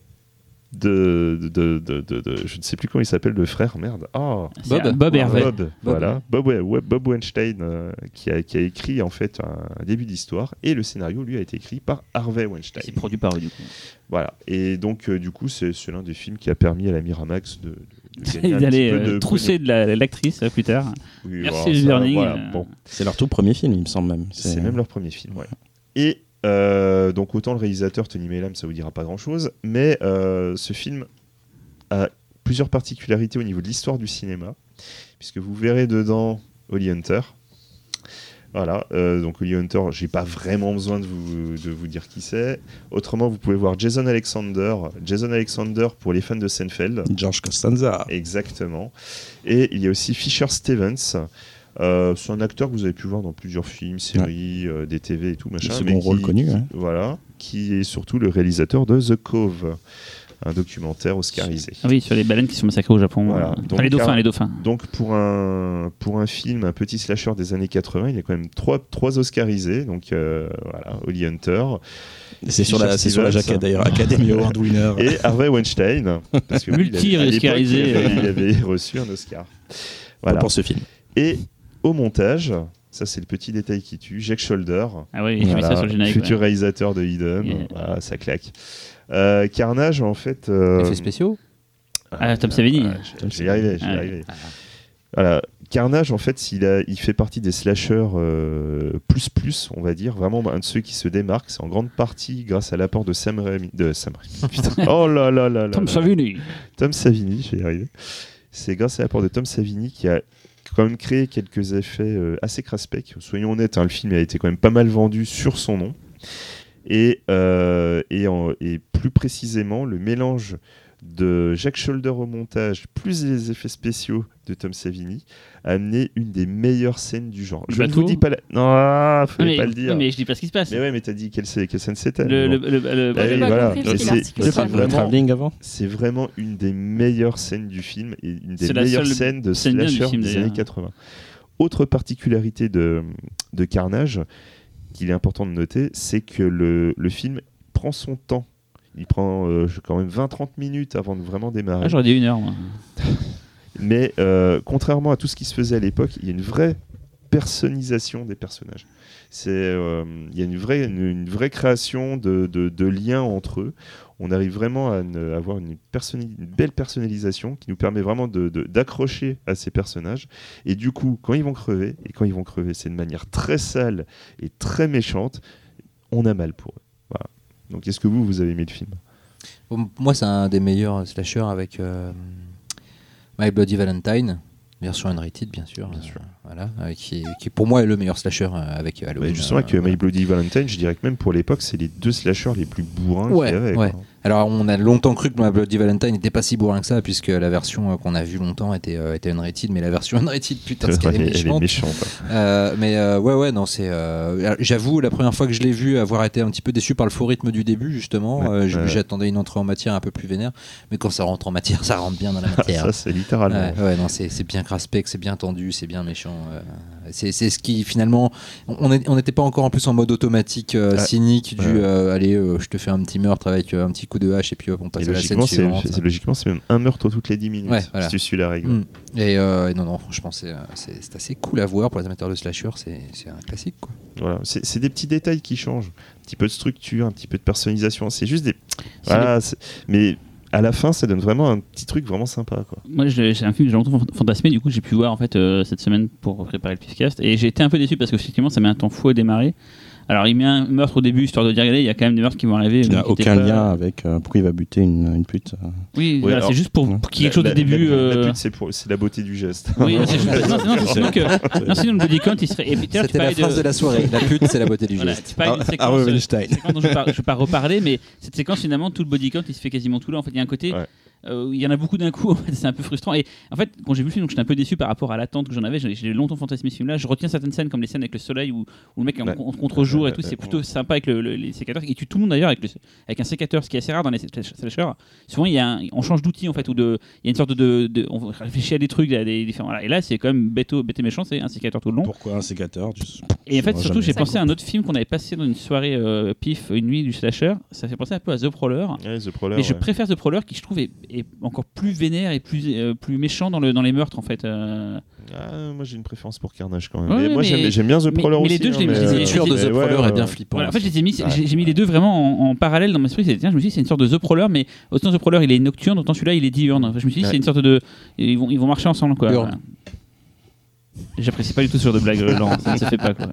de, de, de, de- de- je ne sais plus comment il s'appelle le frère merde ah C'est Bob. Bob Hervé. Bob, voilà Bob, Bob Weinstein euh, qui, a, qui a écrit en fait un, début d'histoire et le scénario lui a été écrit par Harvey Weinstein C'est produit par eux, du coup. voilà et donc euh, du coup c'est c'est l'un des films qui a permis à la Miramax de, petit peu euh, de trousser de la- l'actrice euh, plus tard. Oui, Merci, voilà, ça, Burning. voilà, bon C'est leur tout premier film, il me semble même. C'est même leur premier film, ouais. Et euh, donc autant le réalisateur Tony Melham, ça vous dira pas grand-chose, mais euh, ce film a plusieurs particularités au niveau de l'histoire du cinéma, puisque vous verrez dedans Holly Hunter. Voilà, euh, donc Holly Hunter, j'ai pas vraiment besoin de vous, de vous dire qui c'est. Autrement, vous pouvez voir Jason Alexander. Jason Alexander pour les fans de Seinfeld. George Costanza. Exactement. Et il y a aussi Fisher Stevens. Euh, c'est un acteur que vous avez pu voir dans plusieurs films, séries, euh, des TV et tout machin. mais qui- rôle connu. hein. Voilà, qui est surtout le réalisateur de The Cove, un documentaire oscarisé. Ah oui, sur les baleines qui sont massacrées au Japon. Voilà. Donc, enfin, les dauphins, car- les dauphins. Donc pour un, pour un film, un petit slasher des années 80, il y a quand même trois, trois oscarisés. Donc euh, voilà, Holly Hunter C'est sur, la, sur la Stevens. jaquette d'ailleurs. Academy Award winner. et Harvey Weinstein. Parce que Multi-oscarisé, Il avait, ouais. il avait reçu un Oscar. Voilà. pour ce film. Et au montage, ça c'est le petit détail qui tue, Jack Shoulder, Ah oui, Voilà, ça sur le générique. futur ouais. réalisateur de Hidden, Yeah. Voilà, ça claque. Euh, Carnage, en fait. euh, Effets spéciaux Ah, Tom Savini. ah, je- je vais y arriver, je vais y Ah, ah. Voilà. Carnage, en fait, il, a, il fait partie des slashers euh, plus plus, on va dire, vraiment un de ceux qui se démarquent. C'est en grande partie grâce à l'apport de Sam Raimi. De Sam Raimi, putain. Oh là là là là. Tom là. Savini. Tom Savini, je vais y arriver. C'est grâce à l'apport de Tom Savini qui a quand même créé quelques effets euh, assez craspec. Soyons honnêtes, hein, le film a été quand même pas mal vendu sur son nom. Et, euh, et, en- et plus précisément, le mélange de Jack Shoulder au montage plus les effets spéciaux de Tom Savini a amené une des meilleures scènes du genre. Le Je ne vous dis pas la... Non, ah, fallait mais, pas le dire. mais je dis pas ce qui se passe. Mais ouais, mais t'as dit quelle, c'est- quelle scène c'était. Le, bon. le, le- oui, voilà. c'est- vraiment- travelling avant C'est vraiment une des meilleures scènes du film et une des C'est la meilleures scènes de slasher film, des d'ailleurs. années 80. Autre particularité de, de Carnage qu'il est important de noter, c'est que le, le film prend son temps. Il prend euh, quand même 20-30 minutes avant de vraiment démarrer. Ah, j'aurais dit une heure, moi. Mais euh, contrairement à tout ce qui se faisait à l'époque, il y a une vraie personnalisation des personnages. C'est, euh, il y a une vraie, une, une vraie création de, de- de liens entre eux. On arrive vraiment à une- avoir une, belle personnalisation qui nous permet vraiment d'accrocher à ces personnages. Et du coup, quand ils vont crever, et quand ils vont crever, c'est de manière très sale et très méchante, on a mal pour eux. Voilà. Donc, est-ce que vous, vous avez aimé le film? Bon, Moi, c'est un des meilleurs slashers avec euh, My Bloody Valentine, version unrated, bien sûr. Bien euh, sûr. voilà, euh, qui, qui pour moi est le meilleur slasher euh, avec Halloween. Bah, Justement, euh, avec euh. My Bloody Valentine, je dirais que même pour l'époque, c'est les deux slashers les plus bourrins Ouais, qu'il y avait. ouais. quoi. Alors, on a longtemps cru que Bloody Valentine n'était pas si bourrin que ça, puisque la version euh, qu'on a vue longtemps était, euh, était unrated, mais la version unrated, putain, ce qu'elle est est- elle est méchante. méchante. Euh, mais euh, ouais, ouais, non, c'est. J'avoue, la première fois que je l'ai vu, avoir été un petit peu déçu par le faux rythme du début, justement. Ouais. J'attendais une entrée en matière un peu plus vénère, mais quand ça rentre en matière, ça rentre bien dans la matière. Ça, c'est littéralement. Ouais, ouais, non, c'est bien craspec, c'est bien tendu, c'est bien méchant. c'est ce qui finalement, on est- on n'était pas encore en plus en mode automatique cynique du, allez, je te fais un petit meurtre avec un petit coup de hache et puis hop, on passe à la scène logiquement, c'est suivante. logiquement, c'est même un meurtre toutes les 10 minutes, Ouais, voilà. si tu suis la règle. Mm. Et, euh, et non, non, franchement, c'est euh, c'est- assez cool à voir pour les amateurs de slasher, c'est c'est un classique quoi. Voilà. C'est c'est des petits détails qui changent. Un petit peu de structure, un petit peu de personnalisation. C'est juste des. Voilà, Mais à la fin, ça donne vraiment un petit truc vraiment sympa. Quoi. Moi, c'est un film que j'ai longtemps fan- fantasmé. Du coup, j'ai pu voir en fait euh, cette semaine pour préparer le podcast. Et j'ai été un peu déçu parce qu'effectivement, ça met un temps fou à démarrer. Alors, il met un meurtre au début histoire de dire regardez, il y a quand même des meurtres qui vont arriver. Il n'a aucun pas. lien avec euh, pourquoi il va buter une, une pute. euh. Oui, voilà, c'est juste pour, qu'il y ait quelque chose au début. La, la euh, pute, c'est la beauté du geste. Oui, c'est juste. non, sinon que- non, sinon le body count, il serait. C'était la phrase de... la soirée. La pute, c'est la beauté du Voilà, geste. Ah, Harvey euh, Weinstein. séquence dont je ne vais pas reparler, mais cette séquence finalement, tout le body count, il se fait quasiment tout là. En fait, il y a un côté. Ouais. euh, il y en a beaucoup d'un coup, en fait, c'est un peu frustrant. Et en fait, quand j'ai vu le film, donc, j'étais un peu déçu par rapport à l'attente que j'en avais. J'ai longtemps fantasmé ce film-là. Je retiens certaines scènes, comme les scènes avec le soleil où, où le mec en Ouais. con- et tout. C'est plutôt sympa avec le- le- les sécateurs. Il tue tout le monde d'ailleurs avec, avec un sécateur, ce qui est assez rare dans les slash- slashers. Souvent, il y a un- on change d'outil en fait, ou de, il y a une sorte de, de- on réfléchit à des trucs, à des différents. voilà. Et là, c'est quand même bête, bête et méchant, c'est un sécateur tout le long. Pourquoi un sécateur Et en fait, surtout, j'ai pensé à un autre film qu'on avait passé dans une soirée euh, pif, une nuit du slasher. Ça fait penser un peu à The Prowler. Ouais, The Prowler, Mais je préfère The Prowler qui, je trouve, est, est encore plus vénère et plus, euh, plus méchant dans, le, dans les meurtres, en fait. euh. Ah, moi j'ai une préférence pour Carnage quand même. Ouais, Mais moi mais- j'aime bien The Prowler mais les aussi. deux, je les- hein, je mais, les ai- euh, L'écriture de The Prowler ouais, est bien ouais. flippant. Voilà, en fait, je les ai mis, Ouais. j'ai j'ai mis les deux vraiment en, en parallèle dans ma esprit. C'est- Tiens, je me suis dit, c'est une sorte de The Prowler, mais autant The Prowler il est nocturne, autant celui-là il est diurne. Enfin, je me suis dit, Ouais. c'est une sorte de. Ils vont, ils vont marcher ensemble, quoi. Voilà. J'apprécie pas du tout ce genre de blague, euh, Laurent, ça ne se fait pas, quoi.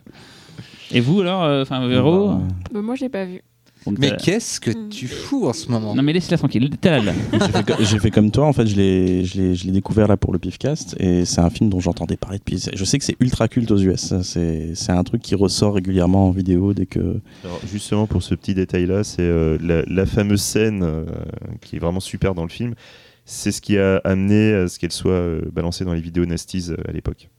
Et vous alors, euh, enfin, Véro Bah, Bah, moi, j'ai pas vu. Donc, Mais t'as- qu'est-ce que tu fous en ce moment? Non, mais laisse-la tranquille. J'ai fait, co- j'ai fait comme toi, en fait, je l'ai, je l'ai, je l'ai découvert là pour le Pifcast, et c'est un film dont j'entendais parler depuis. Je sais que c'est ultra culte aux US. C'est, c'est un truc qui ressort régulièrement en vidéo dès que. Alors, justement, pour ce petit détail-là, c'est euh, la, la fameuse scène euh, qui est vraiment super dans le film. C'est ce qui a amené à ce qu'elle soit euh, balancée dans les vidéos Nasties euh, à l'époque.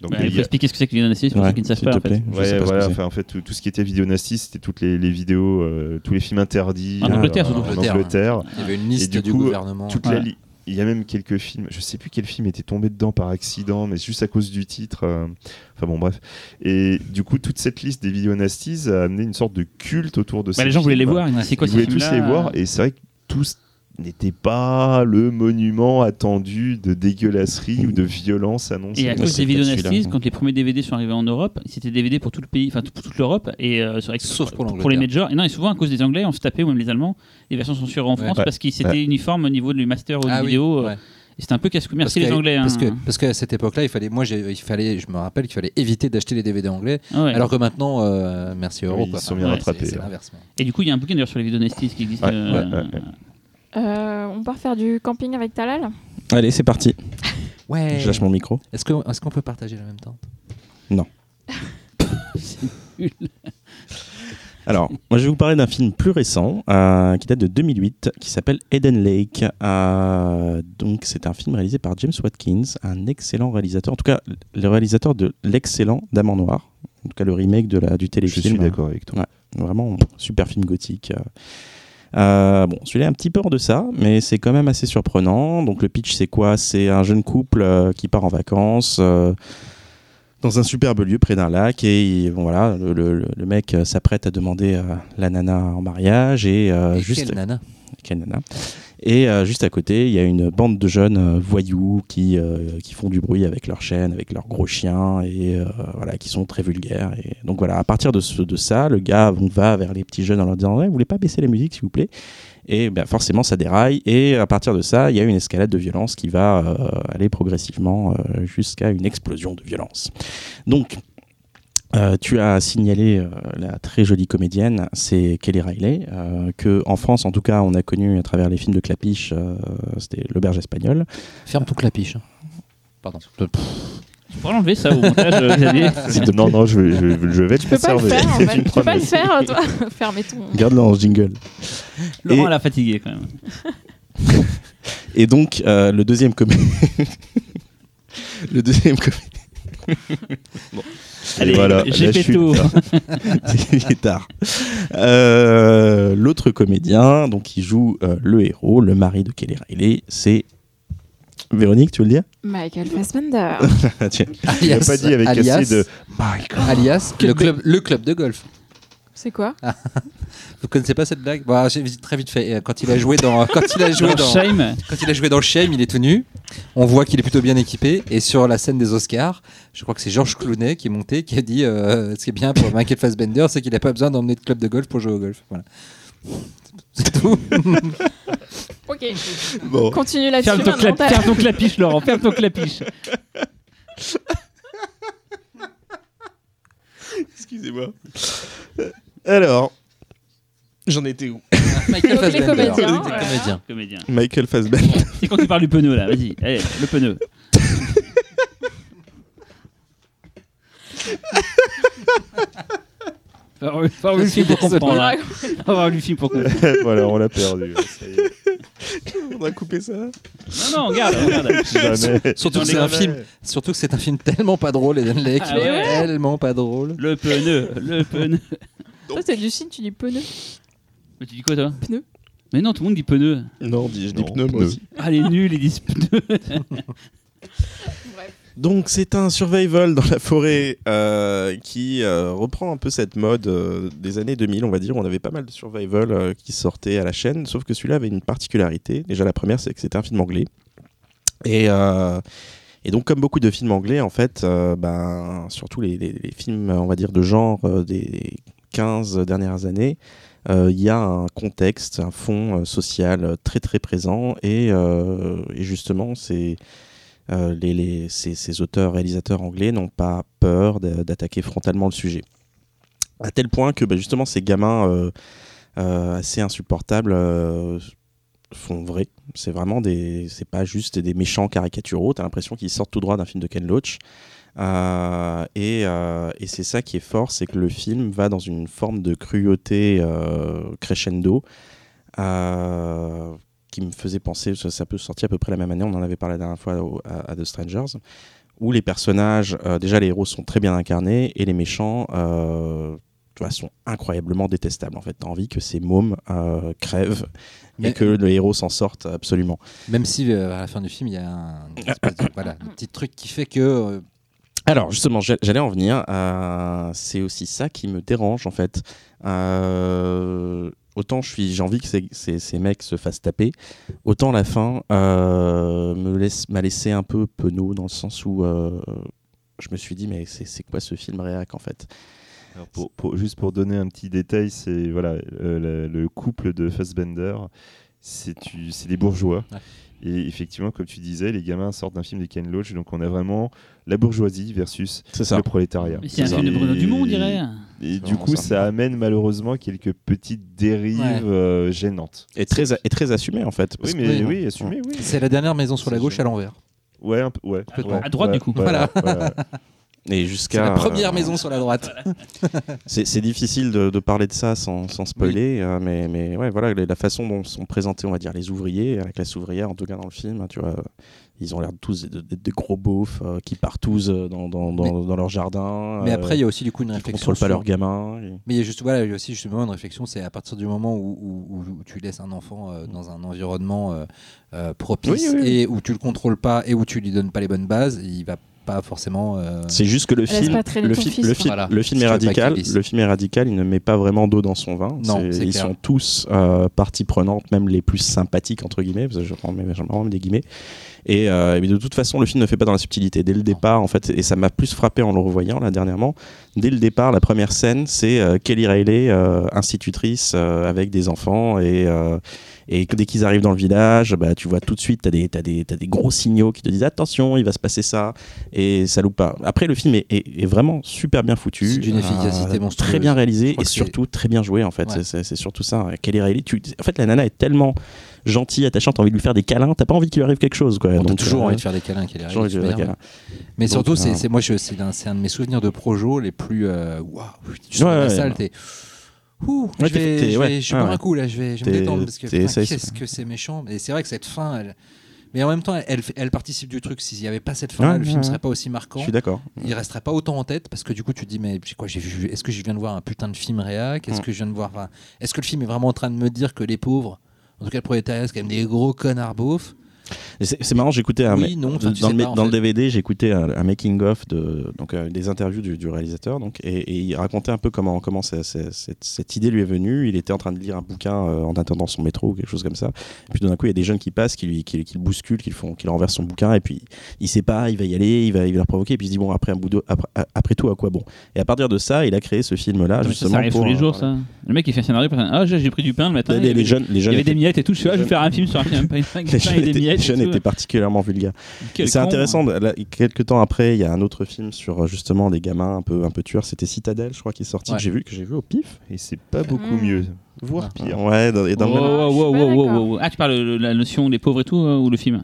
Donc, Bah, il faut a- expliquer ce que c'est que les Nasty pour Ouais, ceux qui ne savent pas. en fait. Ouais, voilà, enfin, en fait, tout, tout ce qui était vidéo Nasty, c'était toutes les, les vidéos, euh, tous les films interdits En Angleterre, euh, surtout. en Angleterre, Angleterre. Il y avait une liste du du, coup, gouvernement. Toute Ouais. la li- Il y a même quelques films, je sais plus quel film était tombé dedans par accident, mais juste à cause du titre. euh, Enfin bon, bref. Et du coup, toute cette liste des vidéos Nasties a amené une sorte de culte autour de Bah, ces les gens voulaient les voir. C'est quoi Ils voulaient tous les voir, et c'est vrai que tous n'étaient pas le monument attendu de dégueulasserie ou de violence annoncée. Et à cause des vidéos. Nasty, quand les premiers DVD sont arrivés en Europe, c'était DVD pour tout le pays, enfin pour toute l'Europe et euh, c'est vrai que Sauf pour les majors. Et non, et souvent à cause des Anglais, on se tapait ou même les Allemands, les versions censurées en. France Ouais. parce qu'ils c'était Ouais. uniforme au niveau du master ou Ah de oui, vidéo. euh, ouais. C'était un peu casse-cou. Merci les que- Anglais. Parce hein. que parce qu'à cette époque-là, il fallait, moi, il fallait, je me rappelle qu'il fallait éviter d'acheter les DVD anglais, Ah ouais. alors que maintenant, euh, merci Euro, ils quoi. sont bien ouais, rattrapés, l'inverse. Et du coup, il y a un bouquin d'ailleurs sur les vidéos Nasty qui existe. Ouais, euh, ouais, ouais, ouais. Euh, on part faire du camping avec Talal Allez, c'est parti. Ouais. Je lâche mon micro. Est-ce qu'on peut partager la même temps? Alors, moi je vais vous parler d'un film plus récent euh, qui date de 2008 qui s'appelle Eden Lake. Euh, donc, c'est un film réalisé par James Watkins, un excellent réalisateur. En tout cas, le réalisateur de l'excellent Dame en Noir. En tout cas, le remake de la, du Je téléfilm. suis d'accord avec toi. Vraiment, super film gothique. Euh, bon, celui-là est un petit peu hors de ça, mais c'est quand même assez surprenant. Donc le pitch, c'est quoi? C'est un jeune couple euh, qui part en vacances euh, dans un superbe lieu près d'un lac et il- bon, voilà, le, le- le mec euh, s'apprête à demander euh, la nana en mariage et euh, Et juste Quelle nana? Quelle nana? Et euh, juste à côté, il y a une bande de jeunes euh, voyous qui, euh, qui font du bruit avec leurs chaînes, avec leurs gros chiens, et voilà, qui sont très vulgaires. Et donc voilà, à partir de, ce- de ça, le gars va vers les petits jeunes en leur disant Vous voulez pas baisser la musique, s'il vous plaît? Et ben, forcément, ça déraille. Et à partir de ça, il y a une escalade de violence qui va aller progressivement jusqu'à une explosion de violence. Donc. Euh, tu as signalé euh, la très jolie comédienne, c'est Kelly Riley, euh, que en France, en tout cas, on a connu à travers les films de Clapiche, euh, c'était l'auberge espagnole. Ferme ton clapiche. hein. Pardon. Tu pourras l'enlever ça au montage, Xavier non, non, je vais, je, vais- je vais te Tu peux pas le faire, en fait. Tu peux pas le faire, toi. Fermez ton. Garde-le en jingle. Laurent, Et- elle a fatigué quand même. Et donc, euh, le deuxième comédien. le deuxième comédien. Allez, voilà, j'ai fait chute. tout. Il est tard. Euh, L'autre comédien, donc qui joue euh, le héros, le mari de Kelly Riley, c'est. Véronique, tu veux le dire? Michael Fassbender. Tiens. Il n'a pas dit avec alias, assez de Michael. alias le club, le club de golf. C'est quoi Vous connaissez pas cette blague bah, J'ai très vite fait. Quand il a joué dans, quand il a joué Dans dans, Shame, quand il a joué dans Shame, il est tout nu. On voit qu'il est plutôt bien équipé. Et sur la scène des Oscars, je crois que c'est Georges Clooney qui est monté, qui a dit euh, ce qui est bien pour Michael Fassbender, c'est qu'il n'a pas besoin d'emmener de club de golf pour jouer au golf. Voilà. C'est tout. Ok. Bon. Continue là-dessus. ferme ton clapiche, Laurent, ferme ton clapiche. Excusez-moi. Alors, j'en étais où Michael Fassbender. voilà. comédiens. Comédien. Michael Fassbender. C'est quand tu parles du pneu là, vas-y, allez, le pneu. Faut avoir- vu le film pour comprendre. hein. Faut avoir le film pour comprendre. voilà, on l'a perdu. Est. On a coupé ça. Non, non, regarde, regarde. Jamais. Surtout que c'est un film, surtout que c'est un film tellement pas drôle, Eden Lake, Ah ouais. tellement pas drôle. Le pneu, le pneu. Toi, c'est du signe, tu dis pneu. Mais tu dis quoi, toi Pneu. Mais non, tout le monde dit pneu. Non, je dis pneu, moi aussi. Ah, les nuls, ils disent pneu. Bref. Donc c'est un survival dans la forêt euh, qui euh, reprend un peu cette mode euh, des années 2000, on va dire. On avait pas mal de survival euh, qui sortaient à la chaîne, sauf que celui-là avait une particularité. Déjà la première, c'est que c'était un film anglais. Et, euh, et donc comme beaucoup de films anglais, en fait, euh, ben, surtout les, les- les films, on va dire, de genre euh, des 15 dernières années, euh, il y a un contexte, un fond euh, social euh, très très présent. Et, justement, c'est... Euh, les, ces, ces auteurs, réalisateurs anglais n'ont pas peur d'a- d'attaquer frontalement le sujet. À tel point que bah, justement ces gamins assez insupportables font vrai. C'est vraiment des, c'est pas juste des méchants caricaturaux. T'as l'impression qu'ils sortent tout droit d'un film de Ken Loach. Euh, et euh, et c'est ça qui est fort, c'est que le film va dans une forme de cruauté euh, crescendo. qui me faisait penser, ça, ça peut sortir à peu près la même année, on en avait parlé la dernière fois au- à, à The Strangers, où les personnages, euh, déjà les héros sont très bien incarnés et les méchants euh, tu vois, sont incroyablement détestables. En fait, t'as envie que ces mômes euh, crèvent Mais- et que le héros s'en sorte absolument. Même si à la fin du film, il y a un, une espèce de- voilà, un petit truc qui fait que. Alors justement, j'a- j'allais en venir. euh, c'est aussi ça qui me dérange en fait. Euh, autant je suis, j'ai envie que ces, mecs se fassent taper, autant la fin euh, me laisse, m'a laissé un peu penaud dans le sens où je me suis dit mais c'est, quoi ce film réac en fait? Pour- juste pour donner un petit détail, c'est voilà, le, le couple de Fassbender, c'est tu- c'est des bourgeois. Ouais. Et effectivement, comme tu disais, les gamins sortent d'un film de Ken Loach, donc on a vraiment la bourgeoisie versus le prolétariat. C'est un C'est film de ça. Bruno Et- Dumont, on dirait. Et du coup, ça. ça. amène malheureusement quelques petites dérives Ouais. euh, gênantes. Et très, et très assumé en fait. parce Oui, que- mais oui, oui, assumé, oui. C'est la dernière maison sur la gauche à l'envers. Ouais, un peu, ouais. Complètement. ouais, À droite, ouais, du coup. Voilà. voilà. Et C'est jusqu'à la première euh, maison sur la droite. C'est c'est difficile de, de parler de ça sans, sans spoiler, euh, mais, mais ouais, voilà, la façon dont sont présentés, on va dire, les ouvriers, la classe ouvrière, en tout cas dans le film, hein, tu vois, ils ont l'air tous d'être des gros beaufs euh, qui partent tous dans, dans, dans, Mais- dans leur jardin. Mais euh, après, il y a aussi du coup une réflexion. contrôlent pas sur- leurs gamins. et- Mais il y a juste, voilà, il y a aussi justement une réflexion, c'est à partir du moment où, où- où tu laisses un enfant euh, dans un environnement euh, euh, propice Oui, oui, oui. et où tu le contrôles pas et où tu lui donnes pas les bonnes bases, il va pas forcément. euh, C'est juste que le film, le, ton fi- fils, le, quoi. fi- Voilà. le film est radical. Le film est radical. Il ne met pas vraiment d'eau dans son vin. Non, ils clair. sont tous euh, partie prenante, même les plus sympathiques entre guillemets. Parce que je prends même, j'en mets même des guillemets. Et euh, mais de toute façon, le film ne fait pas dans la subtilité. Dès le départ, en fait, et ça m'a plus frappé en le revoyant là dernièrement. Dès le départ, la première scène, c'est euh, Kelly Riley, euh, institutrice euh, avec des enfants et euh, et que dès qu'ils arrivent dans le village, bah, tu vois tout de suite, tu as des, des, t'as des gros signaux qui te disent attention, il va se passer ça, et ça loupe pas. Après, le film est, est- est vraiment super bien foutu. C'est d'une efficacité euh, monstrueuse. Très bien réalisé et surtout très bien joué, en fait. Ouais. C'est- surtout ça. Kelly Riley, tu, en fait, la nana est tellement gentille, attachante, t'as envie de lui faire des câlins, t'as pas envie qu'il lui arrive quelque chose. Quoi. On a Donc, toujours euh, envie de faire des câlins toujours envie de câlins. Mais Donc, surtout, c'est euh, c'est- un, de mes souvenirs de Projo les plus. Waouh, tu sors Ouais, la salle, t'es. Ouh, Ouais, je vais, je ouais, vais, je un coup là, je vais, je me détendre parce que qu'est-ce c'est- que c'est méchant. Et c'est vrai que cette fin, elle... mais en même temps, elle, elle participe du truc. S'il n'y avait pas cette fin, Ouais, le film ouais, serait pas aussi Je marquant. suis d'accord. Il resterait pas autant en tête parce que du coup, tu te dis mais quoi, j'ai vu, est-ce que je viens de voir un putain de film réac Est-ce Mm. que je viens de voir, est-ce que le film est vraiment en train de me dire que les pauvres, en tout cas le prolétariat, c'est quand même des gros connards beaufs C'est marrant, j'écoutais un. Oui, non, dans le, pas, dans le. DVD, j'écoutais un, un making of de donc euh, des interviews du, du réalisateur donc et, et il racontait un peu comment comment cette, cette idée lui est venue. Il était en train de lire un bouquin euh, en attendant son métro ou quelque chose comme ça. Et puis d'un coup, il y a des jeunes qui passent, qui lui qui, qui le bousculent, qui le font, qui le renversent son bouquin et puis il sait pas, il va y aller, il va il va leur provoquer et puis il se dit bon après un bout de, après, après tout à quoi bon? Et à partir de ça, il a créé ce film là Attends, mais ça, justement ça arrive pour tous les euh, jours, ça. Le mec, il fait un scénario, ah, j'ai j'ai pris du pain le matin. Les, il y les avait- jeunes, les Il y avait des miettes et tout. Je suis là, je vais faire un film sur un film, les tout. étaient particulièrement vulgaires. Quel C'est intéressant. Là, quelques temps après, il y a un autre film sur euh, justement des gamins un peu un peu tueurs. C'était Citadel, je crois, qui est sorti Ouais. que j'ai vu que j'ai vu au pif. Et c'est pas beaucoup Mm. mieux, voire Ah. pire. Ouais, dans, et dans Oh, le même- oh, oh, oh, oh, oh. Ah, tu parles de la notion des pauvres et tout, euh, ou le film?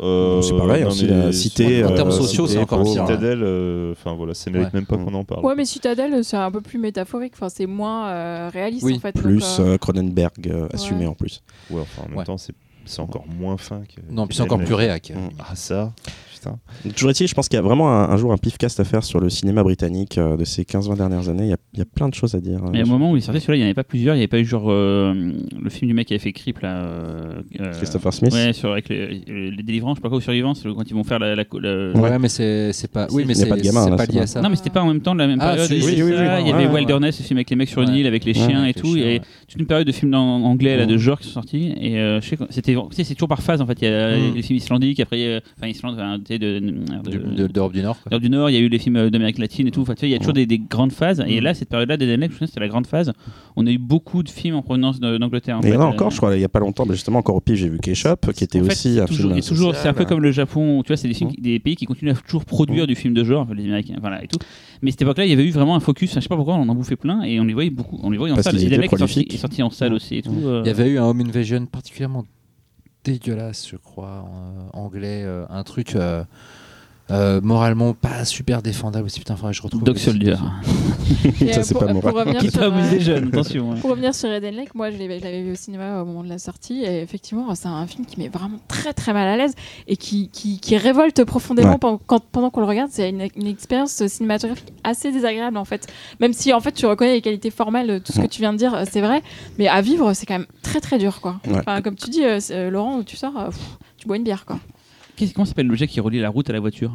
Euh, c'est pareil, non, aussi, mais la cité. en euh, termes sociaux, c'est encore pire. Citadel, euh, enfin voilà, ça mérite Ouais. même pas Mm. qu'on en parle. Ouais, mais Citadel, c'est un peu plus métaphorique. Enfin, c'est moins euh, réaliste Oui, en fait. Plus euh, euh, Cronenberg assumé Ouais. en plus. Ouais, enfin, en même Ouais. temps, c'est C'est encore moins fin que. Non, puis c'est encore plus réac. Ah, ça Putain. Toujours est-il, je pense qu'il y a vraiment un, un jour un pifcast à faire sur le cinéma britannique euh, de ces 15-20 dernières années. Il y, a, il y a plein de choses à dire. euh, Mais au moment où il sortait celui-là, il n'y en avait pas plusieurs. Il n'y avait pas eu genre euh, le film du mec qui avait fait Creep là. euh, euh, Christopher Smith. Ouais, sur avec les, les délivrances, je sais pas quoi, aux survivances, le- quand ils vont faire la. la, la- Ouais, mais c'est pas. Oui, mais Il y a c'est pas de gamin, c'est là, pas lié à ça. Non, mais c'était pas en même temps de la même Ah, période. oui, oui, ça, oui, il y avait ouais. Wilderness, le film avec les mecs sur une Ouais. île, avec les Ouais, chiens et tout. chiens, et ouais. toute une période de films anglais là, de genre qui sont sortis. Et je sais que c'était, tu sais, c'est toujours par phase en fait. Il y a Mm. les films islandiques, après, enfin Islande, D'Europe du Nord. d'Europe du Nord, il y a eu les films euh, d'Amérique latine et tout. Enfin, tu sais, il y a toujours des, des grandes phases. Et Mm. là, cette période-là, des années, je c'était la grande phase. On a eu beaucoup de films en provenance d'Angleterre. en Mais il y en a fait. encore, Euh, je crois, il y a pas longtemps, mais justement, encore au pif, j'ai vu K-Shop, qui était en fait, aussi c'est un toujours, film. toujours- c'est un peu comme le Japon, tu vois, c'est des, films Mm. des pays qui continuent à toujours produire du film de genre, les Américains, voilà, et tout. Mais cette époque-là, il y avait eu vraiment un focus, je sais pas pourquoi, on en bouffait plein, et on les voyait beaucoup, on les voyait en Parce salle. Et les étaient mecs est sorti, prolifiques. est sorti en salle aussi et tout. Mm. euh, Il y avait eu un Home Invasion particulièrement dégueulasse, je crois, en, euh, anglais, euh, un truc euh, euh, moralement pas super défendable aussi. Putain, faudrait que je retrouve. Dog le- Soldier. Ça, euh, c'est pas moral. Pour revenir Qui pas amusé euh, des jeunes, attention. hein. Pour revenir sur Eden Lake, moi je l'avais vu au cinéma au moment de la sortie et effectivement c'est un film qui met vraiment très très mal à l'aise et qui, qui, qui révolte profondément Ouais. pendant, quand- pendant qu'on le regarde. C'est une, une expérience cinématographique assez désagréable en fait. Même si en fait tu reconnais les qualités formelles, tout ce que tu viens de dire, euh, c'est vrai, mais à vivre c'est quand même très très dur quoi. Ouais. Enfin, comme tu dis euh, euh, Laurent, tu sors, euh, pff, tu bois une bière quoi. Qu'est-ce- Comment s'appelle l'objet qui relie la route à la voiture?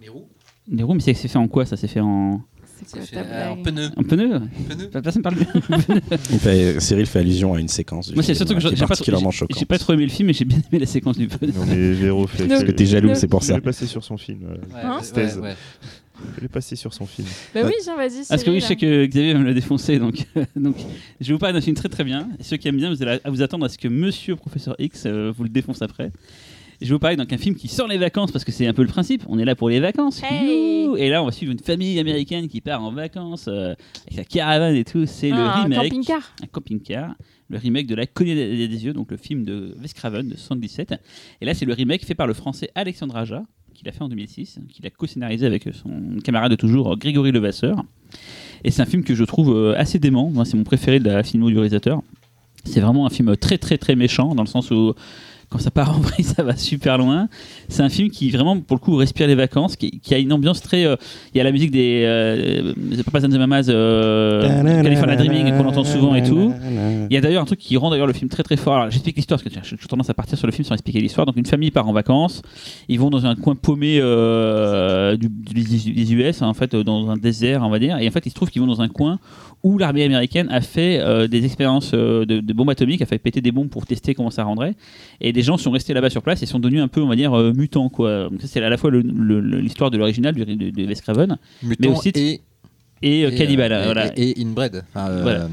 Les roues Des roues, mais c'est c'est fait en quoi Ça? C'est fait en, quoi fait, euh, en pneu. en pneu Pneu. Personne parle. Il fait- Cyril fait allusion à une séquence. du Moi, c'est surtout que j'ai j'ai pas, particuliéèrement j'ai- j'ai pas trop aimé le film, mais j'ai bien aimé la séquence du pneu. Non, mais Véro fait. Parce que t'es jaloux, c'est pour Il ça. est passé sur son film. euh, Hein Sthèse. ouais, ouais. Il est passé sur son film. Bah oui, tiens, vas-y. Parce que oui, je sais Cyril. que Xavier va me le défoncer, donc, donc je vais vous parler d'un film très très bien. Et ceux qui aiment bien, vous allez à vous attendre à ce que Monsieur Professeur X euh, vous le défonce après. Je vais vous parler donc un film qui sort les vacances parce que c'est un peu le principe. On est là pour les vacances. Hey Youhou Et là, on va suivre une famille américaine qui part en vacances euh, avec sa caravane et tout. C'est le Ah, un remake, camping-car. un camping-car, le remake de La Colline des yeux, donc le film de Wes Craven de 77. Et là, c'est le remake fait par le français Alexandre Aja, qui l'a fait en 2006, qu'il a co-scénarisé avec son camarade de toujours Grégory Levasseur. Et c'est un film que je trouve euh, assez dément. Moi, c'est mon préféré de la filmo du réalisateur. C'est vraiment un film très très très méchant dans le sens où quand ça part en vrille, ça va super loin. C'est un film qui vraiment, pour le coup, respire les vacances, qui, a une ambiance très. euh, Il y a la musique des euh, Papas and the Mamas, euh, California Dreaming qu'on entend souvent et tout. Il y a d'ailleurs un truc qui rend d'ailleurs le film très très fort. Alors j'explique l'histoire parce que j'ai tendance à partir sur le film sans expliquer l'histoire. Donc une famille part en vacances, ils vont dans un coin paumé euh, des US, hein, en fait, dans un désert, on va dire. Et en fait, il se trouve qu'ils vont dans un coin où l'armée américaine a fait des expériences de, de bombes atomiques, a fait péter des bombes pour tester comment ça rendrait. Et des gens sont restés là-bas sur place et sont devenus un peu, on va dire, euh, mutants. Quoi. Donc ça, c'est à la fois le- le- le- l'histoire de l'original du- de, de Wes Craven Mutant aussi, et, et, euh, et, euh, voilà. et, et inbred. Enfin, euh, Voilà. euh,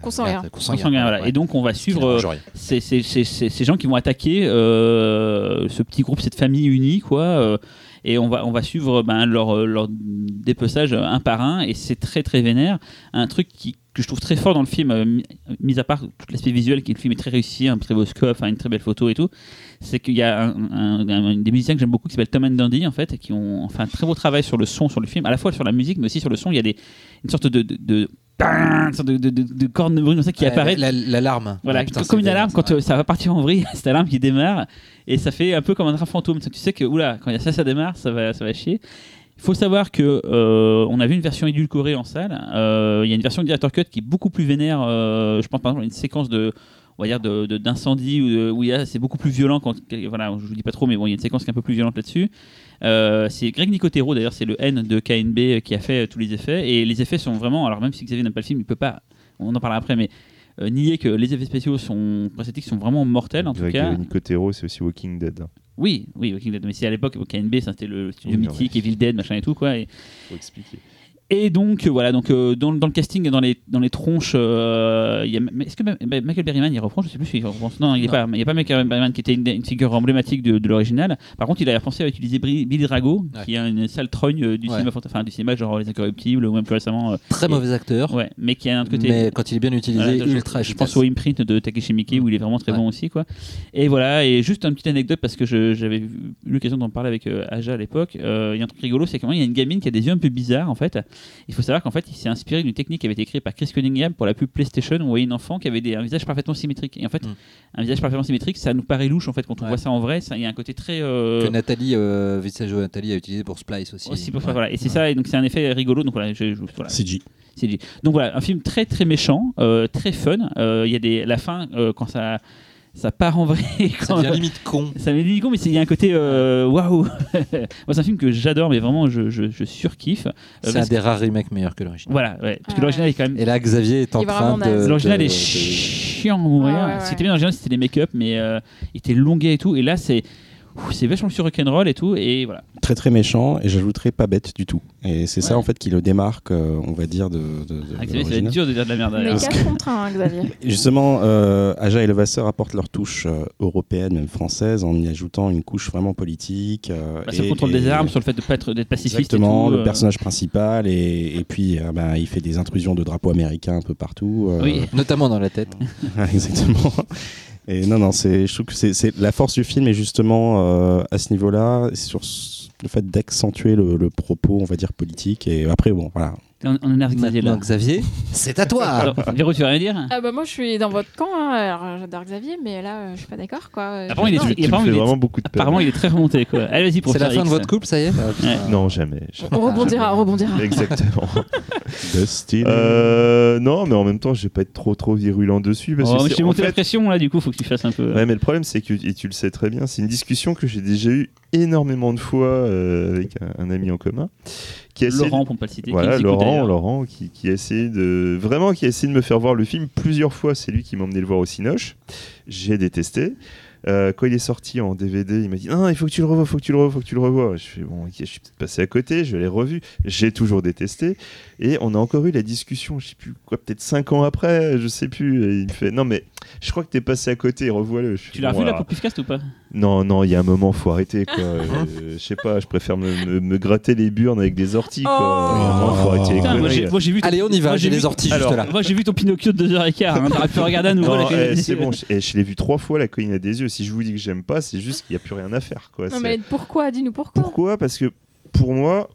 Consanguin. Consanguin, voilà. ouais. Et donc on va suivre euh, ces, ces- ces- ces- ces gens qui vont attaquer euh, ce petit groupe, cette famille unie, quoi. Et on va, on va suivre ben, leur, euh, leur dépeçage euh, un par un. Et c'est très, très vénère. Un truc qui, que je trouve très fort dans le film, euh, mi- mis à part tout l'aspect visuel, qui le film est très réussi, un très beau scope, une très belle photo et tout, c'est qu'il y a un, des musiciens que j'aime beaucoup qui s'appelle Tom and Dandy, en fait, qui ont fait un très beau travail sur le son, sur le film, à la fois sur la musique, mais aussi sur le son. Il y a des, une sorte de. De, de, de- de corne de bruit comme ça qui apparaît la- L'alarme. voilà, putain, comme une alarme quand ça. euh, ça va partir en vrille, cette alarme qui démarre et ça fait un peu comme un train fantôme. Tu sais que oula, quand il y a ça, ça démarre, ça va, ça va chier. Il faut savoir que euh, on a vu une version édulcorée en salle. Euh, Il y a une version director cut qui est beaucoup plus vénère. euh, je pense par exemple à une séquence de on va dire de- de- d'incendie où, de- où il y a- c'est beaucoup plus violent quand voilà je vous dis pas trop mais bon il y a une séquence qui est un peu plus violente là-dessus Euh, c'est Greg Nicotero d'ailleurs c'est le N de KNB qui a fait euh, tous les effets et les effets sont vraiment alors même si Xavier n'aime pas le film il peut pas on en parlera après mais euh, nier que les effets spéciaux sont prestatiques sont vraiment mortels en tout cas Nicotero, c'est aussi Walking Dead. oui oui Walking Dead. mais c'est à l'époque KNB c'était le studio Oui, mythique. Evil Dead machin et tout quoi et, Faut expliquer. Et donc euh, voilà, donc euh, dans, dans le casting, dans les dans les tronches, euh, il y a, mais est-ce que Michael Berryman il reprend Je sais plus s'il reprend. Non, il n'y a y a pas Michael Berryman qui était une, une figure emblématique de, de l'original. Par contre, il a pensé à utiliser Billy Drago, Ouais. qui est une sale trogne du Ouais. cinéma, enfin du cinéma genre Les Incorruptibles ou même plus récemment. Très mauvais acteur. ouais, mais qui a un côté. Mais quand il est bien utilisé, Voilà, je- ultra je, efficace. pense au imprint de Takeshi Miike où il est vraiment très Ouais. bon aussi quoi. Et voilà et juste une petite anecdote parce que je- j'avais eu l'occasion d'en parler avec euh, Aja à l'époque. Euh, Il y a un truc rigolo c'est qu'il y a une gamine qui a des yeux un peu bizarres en fait Il faut savoir qu'en fait, il s'est inspiré d'une technique qui avait été créée par Chris Cunningham pour la pub PlayStation où on voyait une enfant qui avait des, un visage parfaitement symétrique. Et en fait, Mm. un visage parfaitement symétrique, ça nous paraît louche en fait quand on Ouais. voit ça en vrai. Il y a un côté très. euh, Que Nathalie, euh, Visaggio Nathalie a utilisé pour Splice aussi. aussi pour Ouais. faire, voilà. Et c'est ça, et donc c'est un effet rigolo. Donc voilà, je, je- voilà. CG. Donc voilà, un film très très méchant, euh, très fun. Euh, Il y a des, la fin euh, quand ça ça part en vrai. Ça quand- devient limite con. ça m'est dit con, mais c'est- il y a un côté euh, waouh. Moi, c'est un film que j'adore, mais vraiment je, je, je surkiffe. Euh, C'est un des rares remakes meilleurs que l'original. Voilà, ouais, parce que l'original est quand même. Et là, Xavier est en Il train de. L'original de- est chiant à mourir. Ouais, ouais. Ce qui était bien dans l'original, c'était les make-up, mais euh, il était longuet et tout. Et là, c'est c'est vachement sur rock'n'roll et tout. Et voilà. Très très méchant et j'ajouterais pas bête du tout. Et c'est ça en fait qui le démarque, euh, on va dire, de, de, de- Ah, Xavier, ça va être dur de dire de la merde derrière. 4 contre 1, Xavier. Justement, euh, Aja et Levasseur apportent leur touche euh, européenne, même française, en y ajoutant une couche vraiment politique. euh, Bah, sur le et- contrôle des et- armes, sur le fait de pas être d'être pacifiste. Exactement, et tout, le euh, personnage principal, et, et puis euh, bah, il fait des intrusions de drapeaux américains un peu partout. euh, Oui. Notamment dans la tête. Exactement. Et non, non, c'est, je trouve que c'est, la force du film est justement euh, à ce niveau-là, sur le fait d'accentuer le, le propos, on va dire politique. Et après, bon, voilà. On, on énerve Xavier là. Xavier, c'est à toi. Alors, Véro, tu veux rien dire Ah bah moi je suis dans votre camp, hein. alors j'adore Xavier, mais là euh, je suis pas d'accord quoi. Euh, Apparemment, il est apparemment, il vraiment beaucoup de peine. Apparemment, il est très remonté. Quoi. Allez, vas-y pour C'est la faire fin de votre couple, ça y est Ouais. Non, jamais. On rebondira, on rebondira. Exactement. Dusty. Euh, non, mais en même temps, je vais pas être trop trop virulent dessus parce Oh, que mais c'est- je t'ai en monté la fait- pression là, du coup, faut que tu fasses un peu. Ouais, mais le problème, c'est que, et tu le sais très bien, c'est une discussion que j'ai déjà eue énormément de fois euh, avec un, un ami en commun. Qui Laurent, de- pour ne pas le citer. Voilà, Laurent. Laurent qui, qui a essayé de. Vraiment, qui a essayé de me faire voir le film plusieurs fois. C'est lui qui m'a emmené le voir au Cinoche. J'ai détesté. Euh, quand il est sorti en DVD, il m'a dit Non, il faut que tu le revois, faut que tu le revois, faut que tu le revois. Je fais Bon, ok, je suis peut-être passé à côté, je l'ai revu. J'ai toujours détesté. Et on a encore eu la discussion, je sais plus quoi, peut-être 5 ans après, je sais plus. Et il me fait Non, mais je crois que t'es passé à côté, revois-le. Tu l'as Bon, revu alors, pour Pifcast ou pas? Non, non, il y a un moment, faut arrêter quoi. Euh, je sais pas, je préfère me, me- me gratter les burnes avec des orties quoi. Oh. Vraiment, faut arrêter les Putain, moi, conneries. j'ai moi, j'ai vu. ton- Allez, on y va, moi, j'ai vu- les orties Alors, juste là. Moi j'ai vu ton Pinocchio de 2h15. Hein. T'aurais pu regarder à nouveau Non, la eh, c'est bon, je, eh, je l'ai vu trois fois la colline à des yeux. Si je vous dis que j'aime pas, c'est juste qu'il n'y a plus rien à faire. Quoi. Non C'est- mais pourquoi? Dis-nous pourquoi. Pourquoi? Parce que pour moi,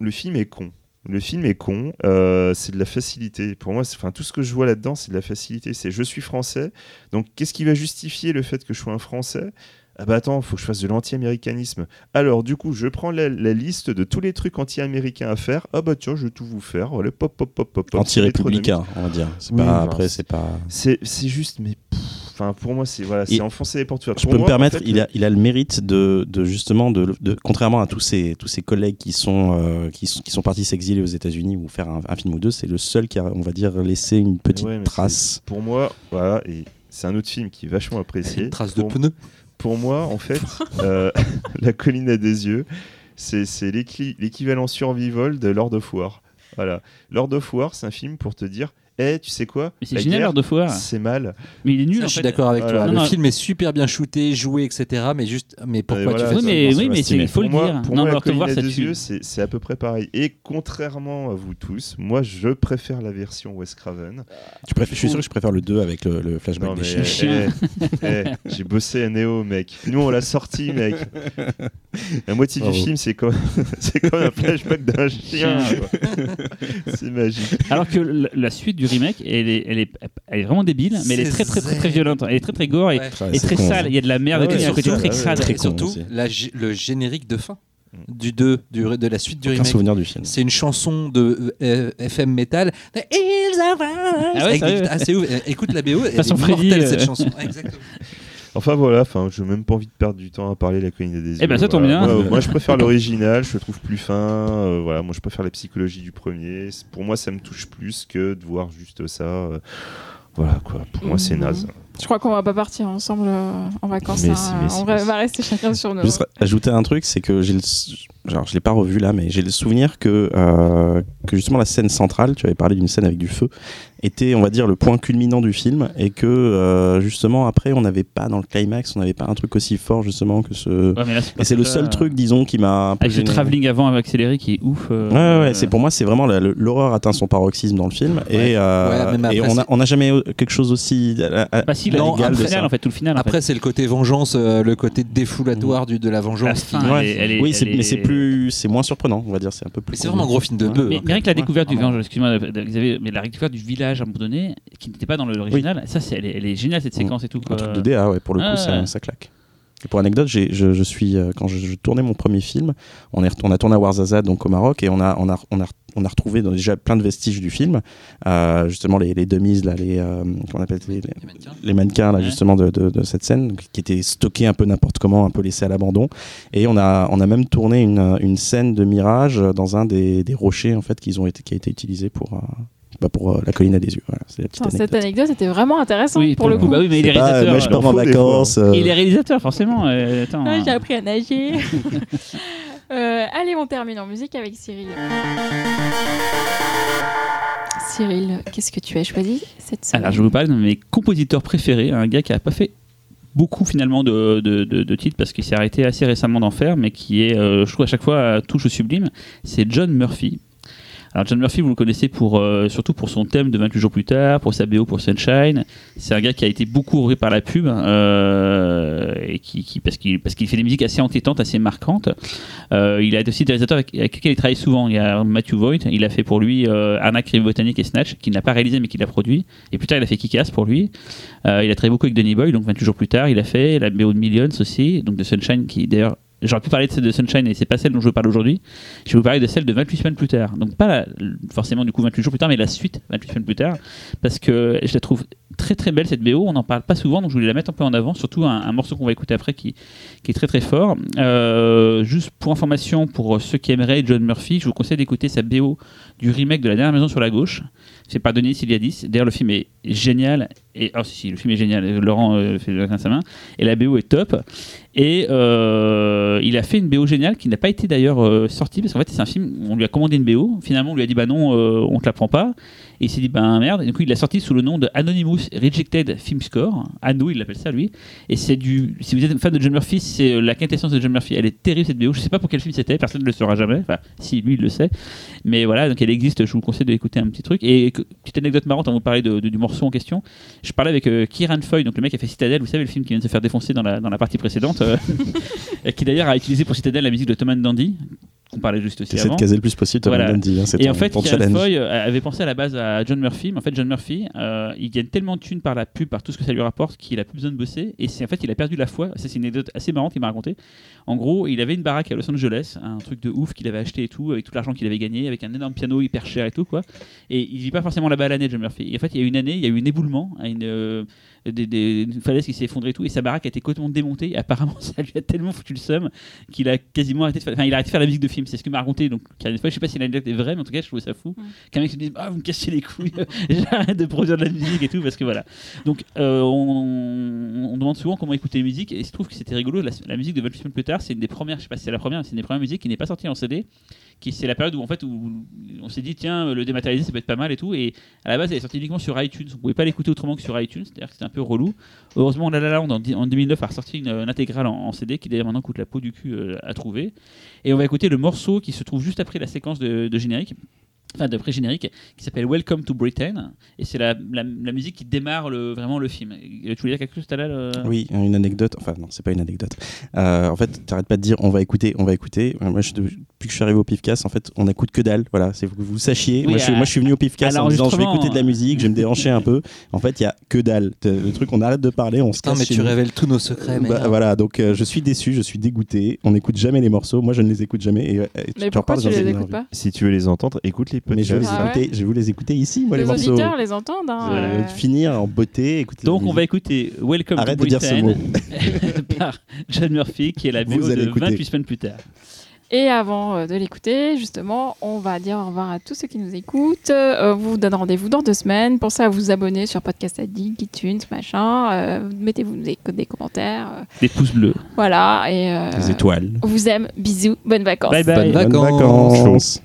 le film est con. Le film est con, euh, c'est de la facilité. Pour moi, c'est- enfin, tout ce que je vois là-dedans, c'est de la facilité. C'est je suis français, donc qu'est-ce qui va justifier le fait que je sois un français? Ah bah attends, faut que je fasse de l'anti-américanisme. Alors du coup, je prends la, la liste de tous les trucs anti-américains à faire. Ah bah tiens, je vais tout vous faire. Voilà, pop, pop, pop, pop, pop. Anti-républicain, on va dire. C'est Oui, pas, enfin, après, c'est- pas. C'est c'est juste, mais enfin pour moi, c'est voilà, c'est enfoncer les portes ouvertes. Je Pour peux me en permettre, fait, il, a, il a le mérite de, de justement, de, de- contrairement à tous ses, tous ses collègues qui sont, euh, qui, sont, qui sont partis s'exiler aux États-Unis ou faire un, un film ou deux, c'est le seul qui a, on va dire, laissé une petite Ouais, trace. Pour moi, voilà, et c'est un autre film qui est vachement apprécié. Une trace de pour, pneu. Pour moi, en fait, euh, La colline à des yeux, c'est c'est l'équi- l'équivalent survival de Lord of War. Voilà. Lord of War, c'est un film pour te dire, eh, tu sais quoi Mais c'est génial l'heure de foire. C'est mal. Mais il est nul. Je en suis fait. d'accord avec Voilà. toi. Non, le non. film est super bien shooté, joué, etc. Mais juste, mais pourquoi voilà, tu fais Oui, mais, oui, mais il faut pour le moi, dire. pour non, moi, War, à ça des tue. yeux, c'est c'est à peu près pareil. Et contrairement à vous tous, moi, je préfère la version Wes Craven. Tu préfères- je suis sûr que je préfère le 2 avec le, le flashback Non, des mais chiens. eh, eh, j'ai bossé à Neo, mec. Nous, on l'a sorti, mec. La moitié du film, c'est comme, c'est comme un flashback d'un chien. C'est magique. Alors que la, la suite du remake, elle est, elle est, elle est vraiment débile, mais elle est très très très très zen. violente. Elle est très très gore et, Ouais. Et très con, sale. Il y a de la merde et. Il y a un côté très ouais, crade. très Et surtout, la le générique de fin du 2, du, de la suite du Aucun remake. souvenir du film. C'est une chanson de euh, FM Metal. Ils avancent Ah ouais. Euh, Écoute la BO, elle est mortelle euh. cette chanson. Exactement. Enfin voilà, enfin, je n'ai même pas envie de perdre du temps à parler de la colline des yeux. Eh ben, ça tombe Voilà. bien. Moi, moi, je préfère l'original, je le trouve plus fin. euh, voilà, moi, je préfère la psychologie du premier. Pour moi, ça me touche plus que de voir juste ça. euh, voilà quoi. Pour moi, c'est Mhm. naze. Je crois qu'on va pas partir ensemble euh, en vacances. Mais hein. si, mais si, on mais va, si. va rester chacun sur nos. Juste ajouter un truc, c'est que j'ai le, s- genre je l'ai pas revu là, mais j'ai le souvenir que euh, que justement la scène centrale, tu avais parlé d'une scène avec du feu, était on va dire le point culminant du film et que euh, justement après on n'avait pas dans le climax, on n'avait pas un truc aussi fort justement que ce. Ouais, mais là, Et c'est le seul truc, disons, qui m'a. Avec le travelling avant accéléré qui est ouf. euh, Ouais, ouais, ouais, euh, c'est pour moi, c'est vraiment la- l'horreur atteint son paroxysme dans le film et, euh, Ouais, même et après, on a c'est- on n'a jamais eu quelque chose aussi Bah si, la- Non, le de final en fait, tout le final. en Après, c'est le côté vengeance, euh, le côté défoulatoire du, de la la vengeance. fin, qui- elle est- elle est- oui, c'est- elle est- mais c'est plus, c'est moins surprenant, on va dire, c'est un peu plus. C'est vraiment un gros film de bœuf. Mais, hein, rien que la découverte du, vraiment. excuse-moi, Xavier, mais la découverte du village à un moment donné, qui n'était pas dans l'original, ça, c'est, elle, est, elle est géniale cette Mm. séquence et tout. Un truc de DA, ouais, pour le coup, Ah, ça, ouais. ça claque. Et pour anecdote, j'ai- je, je suis, euh, quand je, je tournais mon premier film, on, est, on a tourné à Ouarzazate, donc au Maroc, et on a, on a, on a, on a retrouvé dans- déjà plein de vestiges du film, euh, justement les, là, les, euh, comment on appelle les, les- Les mannequins. les mannequins là, Ouais. justement de, de- de cette scène donc, qui étaient stockés un peu n'importe comment, un peu laissés à l'abandon. Et on a, on a même tourné une, une scène de mirage dans un des, des rochers en fait qu'ils ont été, qui a été utilisé pour, euh, bah, pour euh, la colline à des yeux. Voilà, la anecdote. Cette anecdote était vraiment intéressante Oui, pour le coup. Bah oui, mais il est euh, réalisateur. moi je pars en vacances. euh, Il est réalisateur, forcément. euh, attends, Ah. J'ai appris à nager. Euh, allez, on termine en musique avec Cyril. Cyril, qu'est-ce que tu as choisi cette semaine Alors, je vous parler de mes compositeurs préférés, un gars qui a pas fait beaucoup finalement de titres parce qu'il s'est arrêté assez récemment d'en faire, mais qui est, euh, je trouve à chaque fois, euh, touche au sublime. C'est John Murphy. Alors John Murphy, vous le connaissez pour, euh, surtout pour son thème de 28 jours plus tard, pour sa BO pour Sunshine. C'est un gars qui a été beaucoup repris par la pub euh, et qui, parce qu'il fait des musiques assez entêtantes, assez marquantes. Euh, il a aussi des réalisateurs avec, avec lesquels il travaille souvent. Il y a Matthew Voigt, il a fait pour lui Arnaque, Rive Botanique et Snatch, qu'il n'a pas réalisé mais qu'il a produit. Et plus tard, il a fait Kick-Ass pour lui. Il a travaillé beaucoup avec Danny Boyle, donc 28 jours plus tard, il a fait la BO de Millions aussi, donc de Sunshine, qui d'ailleurs, j'aurais pu parler de celle de Sunshine, et c'est pas celle dont je veux parler aujourd'hui. Je vais vous parler de celle de 28 semaines plus tard. Donc pas forcément du coup 28 jours plus tard, mais la suite 28 semaines plus tard, parce que je la trouve très très belle cette BO. On n'en parle pas souvent, donc je voulais la mettre un peu en avant, surtout un, un morceau qu'on va écouter après qui, qui est très très fort. Euh, juste pour information, pour ceux qui aimeraient John Murphy, je vous conseille d'écouter sa BO du remake de La Dernière Maison sur la Gauche. C'est par Denis Siliadis. D'ailleurs, le film est génial. Et, oh, si, si, le film est génial. Laurent euh, fait le sa main. Et la BO est top. Et euh, il a fait une BO géniale qui n'a pas été d'ailleurs euh, sortie parce qu'en fait, c'est un film. On lui a commandé une BO. Finalement, on lui a dit bah non, euh, on te la prend pas. Et il s'est dit bah merde. Et du coup, il l'a sorti sous le nom de Anonymous Rejected Film Score. Anno, il l'appelle ça lui. Et c'est du. Si vous êtes fan de John Murphy, c'est la quintessence de John Murphy. Elle est terrible cette BO. Je sais pas pour quel film c'était. Personne ne le saura jamais. Enfin, si lui, il le sait. Mais voilà, donc elle existe. Je vous conseille d'écouter un petit truc. Et petite anecdote marrante, on vous parlait du morceau en question. Je parlais avec euh, Kieran Foy, donc le mec qui a fait Citadel. Vous savez le film qui vient de se faire défoncer dans la, dans la partie précédente, euh, et qui d'ailleurs a utilisé pour Citadel la musique de Tom and Dandy, qu'on parlait juste aussi T'essaies de avant. caser le plus possible Tom Voilà. Hein, Et ton, en fait. Foy euh, avait pensé à la base à John Murphy. Mais en fait, John Murphy, euh, il gagne tellement de thunes par la pub, par tout ce que ça lui rapporte, qu'il a plus besoin de bosser. Et c'est en fait, il a perdu la foi. Ça, c'est une anecdote assez marrante qu'il m'a raconté. En gros, il avait une baraque à Los Angeles, un truc de ouf qu'il avait acheté et tout, avec tout l'argent qu'il avait gagné, avec un énorme piano hyper cher et tout quoi. Et il vit pas forcément là-bas l'année, John Murphy. Et en fait, il y a une année, il y a eu un éboulement, une, euh, des, des- une falaise qui s'est effondrée et tout, et sa baraque a été complètement démontée. Et apparemment, ça lui a tellement foutu le seum qu'il a quasiment arrêté de faire, enfin, il a arrêté de faire la musique de film. C'est ce que m'a raconté. Donc, une fois, je sais pas si l'anecdote est vraie, mais en tout cas, je trouvais ça fou. Mm. Qu'un mec se dise, ah, vous me cassez les couilles, j'arrête de produire de la musique et tout, parce que voilà. Donc, euh, on, on demande souvent comment écouter les musiques, et il se trouve que c'était rigolo. La, la musique de 28 semaines plus tard, c'est une des premières, je sais pas si c'est la première, c'est une des premières musiques qui n'est pas sortie en CD. Qui c'est la période où en fait où on s'est dit tiens le dématérialisé ça peut être pas mal et tout. Et à la base elle est sortie uniquement sur iTunes. On pouvait pas l'écouter autrement que sur iTunes. C'est-à-dire que c'était un peu relou. Heureusement La La Land en, en 2009 a ressorti une, intégrale en, CD qui d'ailleurs maintenant coûte la peau du cul euh, à trouver. Et on va écouter le morceau qui se trouve juste après la séquence de générique enfin de pré-générique qui s'appelle Welcome to Britain et c'est la, la, la musique qui démarre le, vraiment le film tu voulais dire quelque chose tout à l'heure euh Oui, une anecdote. Enfin, non, c'est pas une anecdote. Euh, en fait, t'arrêtes pas de dire on va écouter, on va écouter. Euh, Moi, je, depuis que je suis arrivé au Pifcast, en fait, on n'écoute que dalle. Voilà, c'est pour que vous sachiez. Oui, moi, je, suis- à- moi, je suis venu au Pifcast à en disant je vais écouter de la musique, je vais me déhancher un peu. En fait, il y a que dalle. Le truc, on arrête de parler, on se casse mais chez tu nous. révèles tous nos secrets, mec. Bah, voilà, donc euh, je suis déçu, je suis dégoûté. On n'écoute jamais les morceaux. Moi, je ne les écoute jamais. Et, et Mais pourquoi tu les écoutes pas Si tu veux les entendre, écoute les Mais je vais, les podcasts. Ah ouais je vais vous les écouter ici, moi, les, Les morceaux. auditeurs les entendent. hein, Euh, euh. Finir en beauté, écouter. donc on va écouter Welcome Arrête to de dire ce Britain mot. par John Murphy qui est la allez de écouter. 28 semaines plus tard Et avant euh, de l'écouter, justement, on va dire au revoir à tous ceux qui nous écoutent. Euh, on vous donne rendez-vous dans deux semaines. Pensez à vous abonner sur Podcast Addict, iTunes, machin. Euh, Mettez-vous des, des commentaires. des pouces bleus voilà. Et euh, Des étoiles. on vous aime. Bisous. Bonnes vacances. bye bye Bonnes Bonnes vacances. vacances.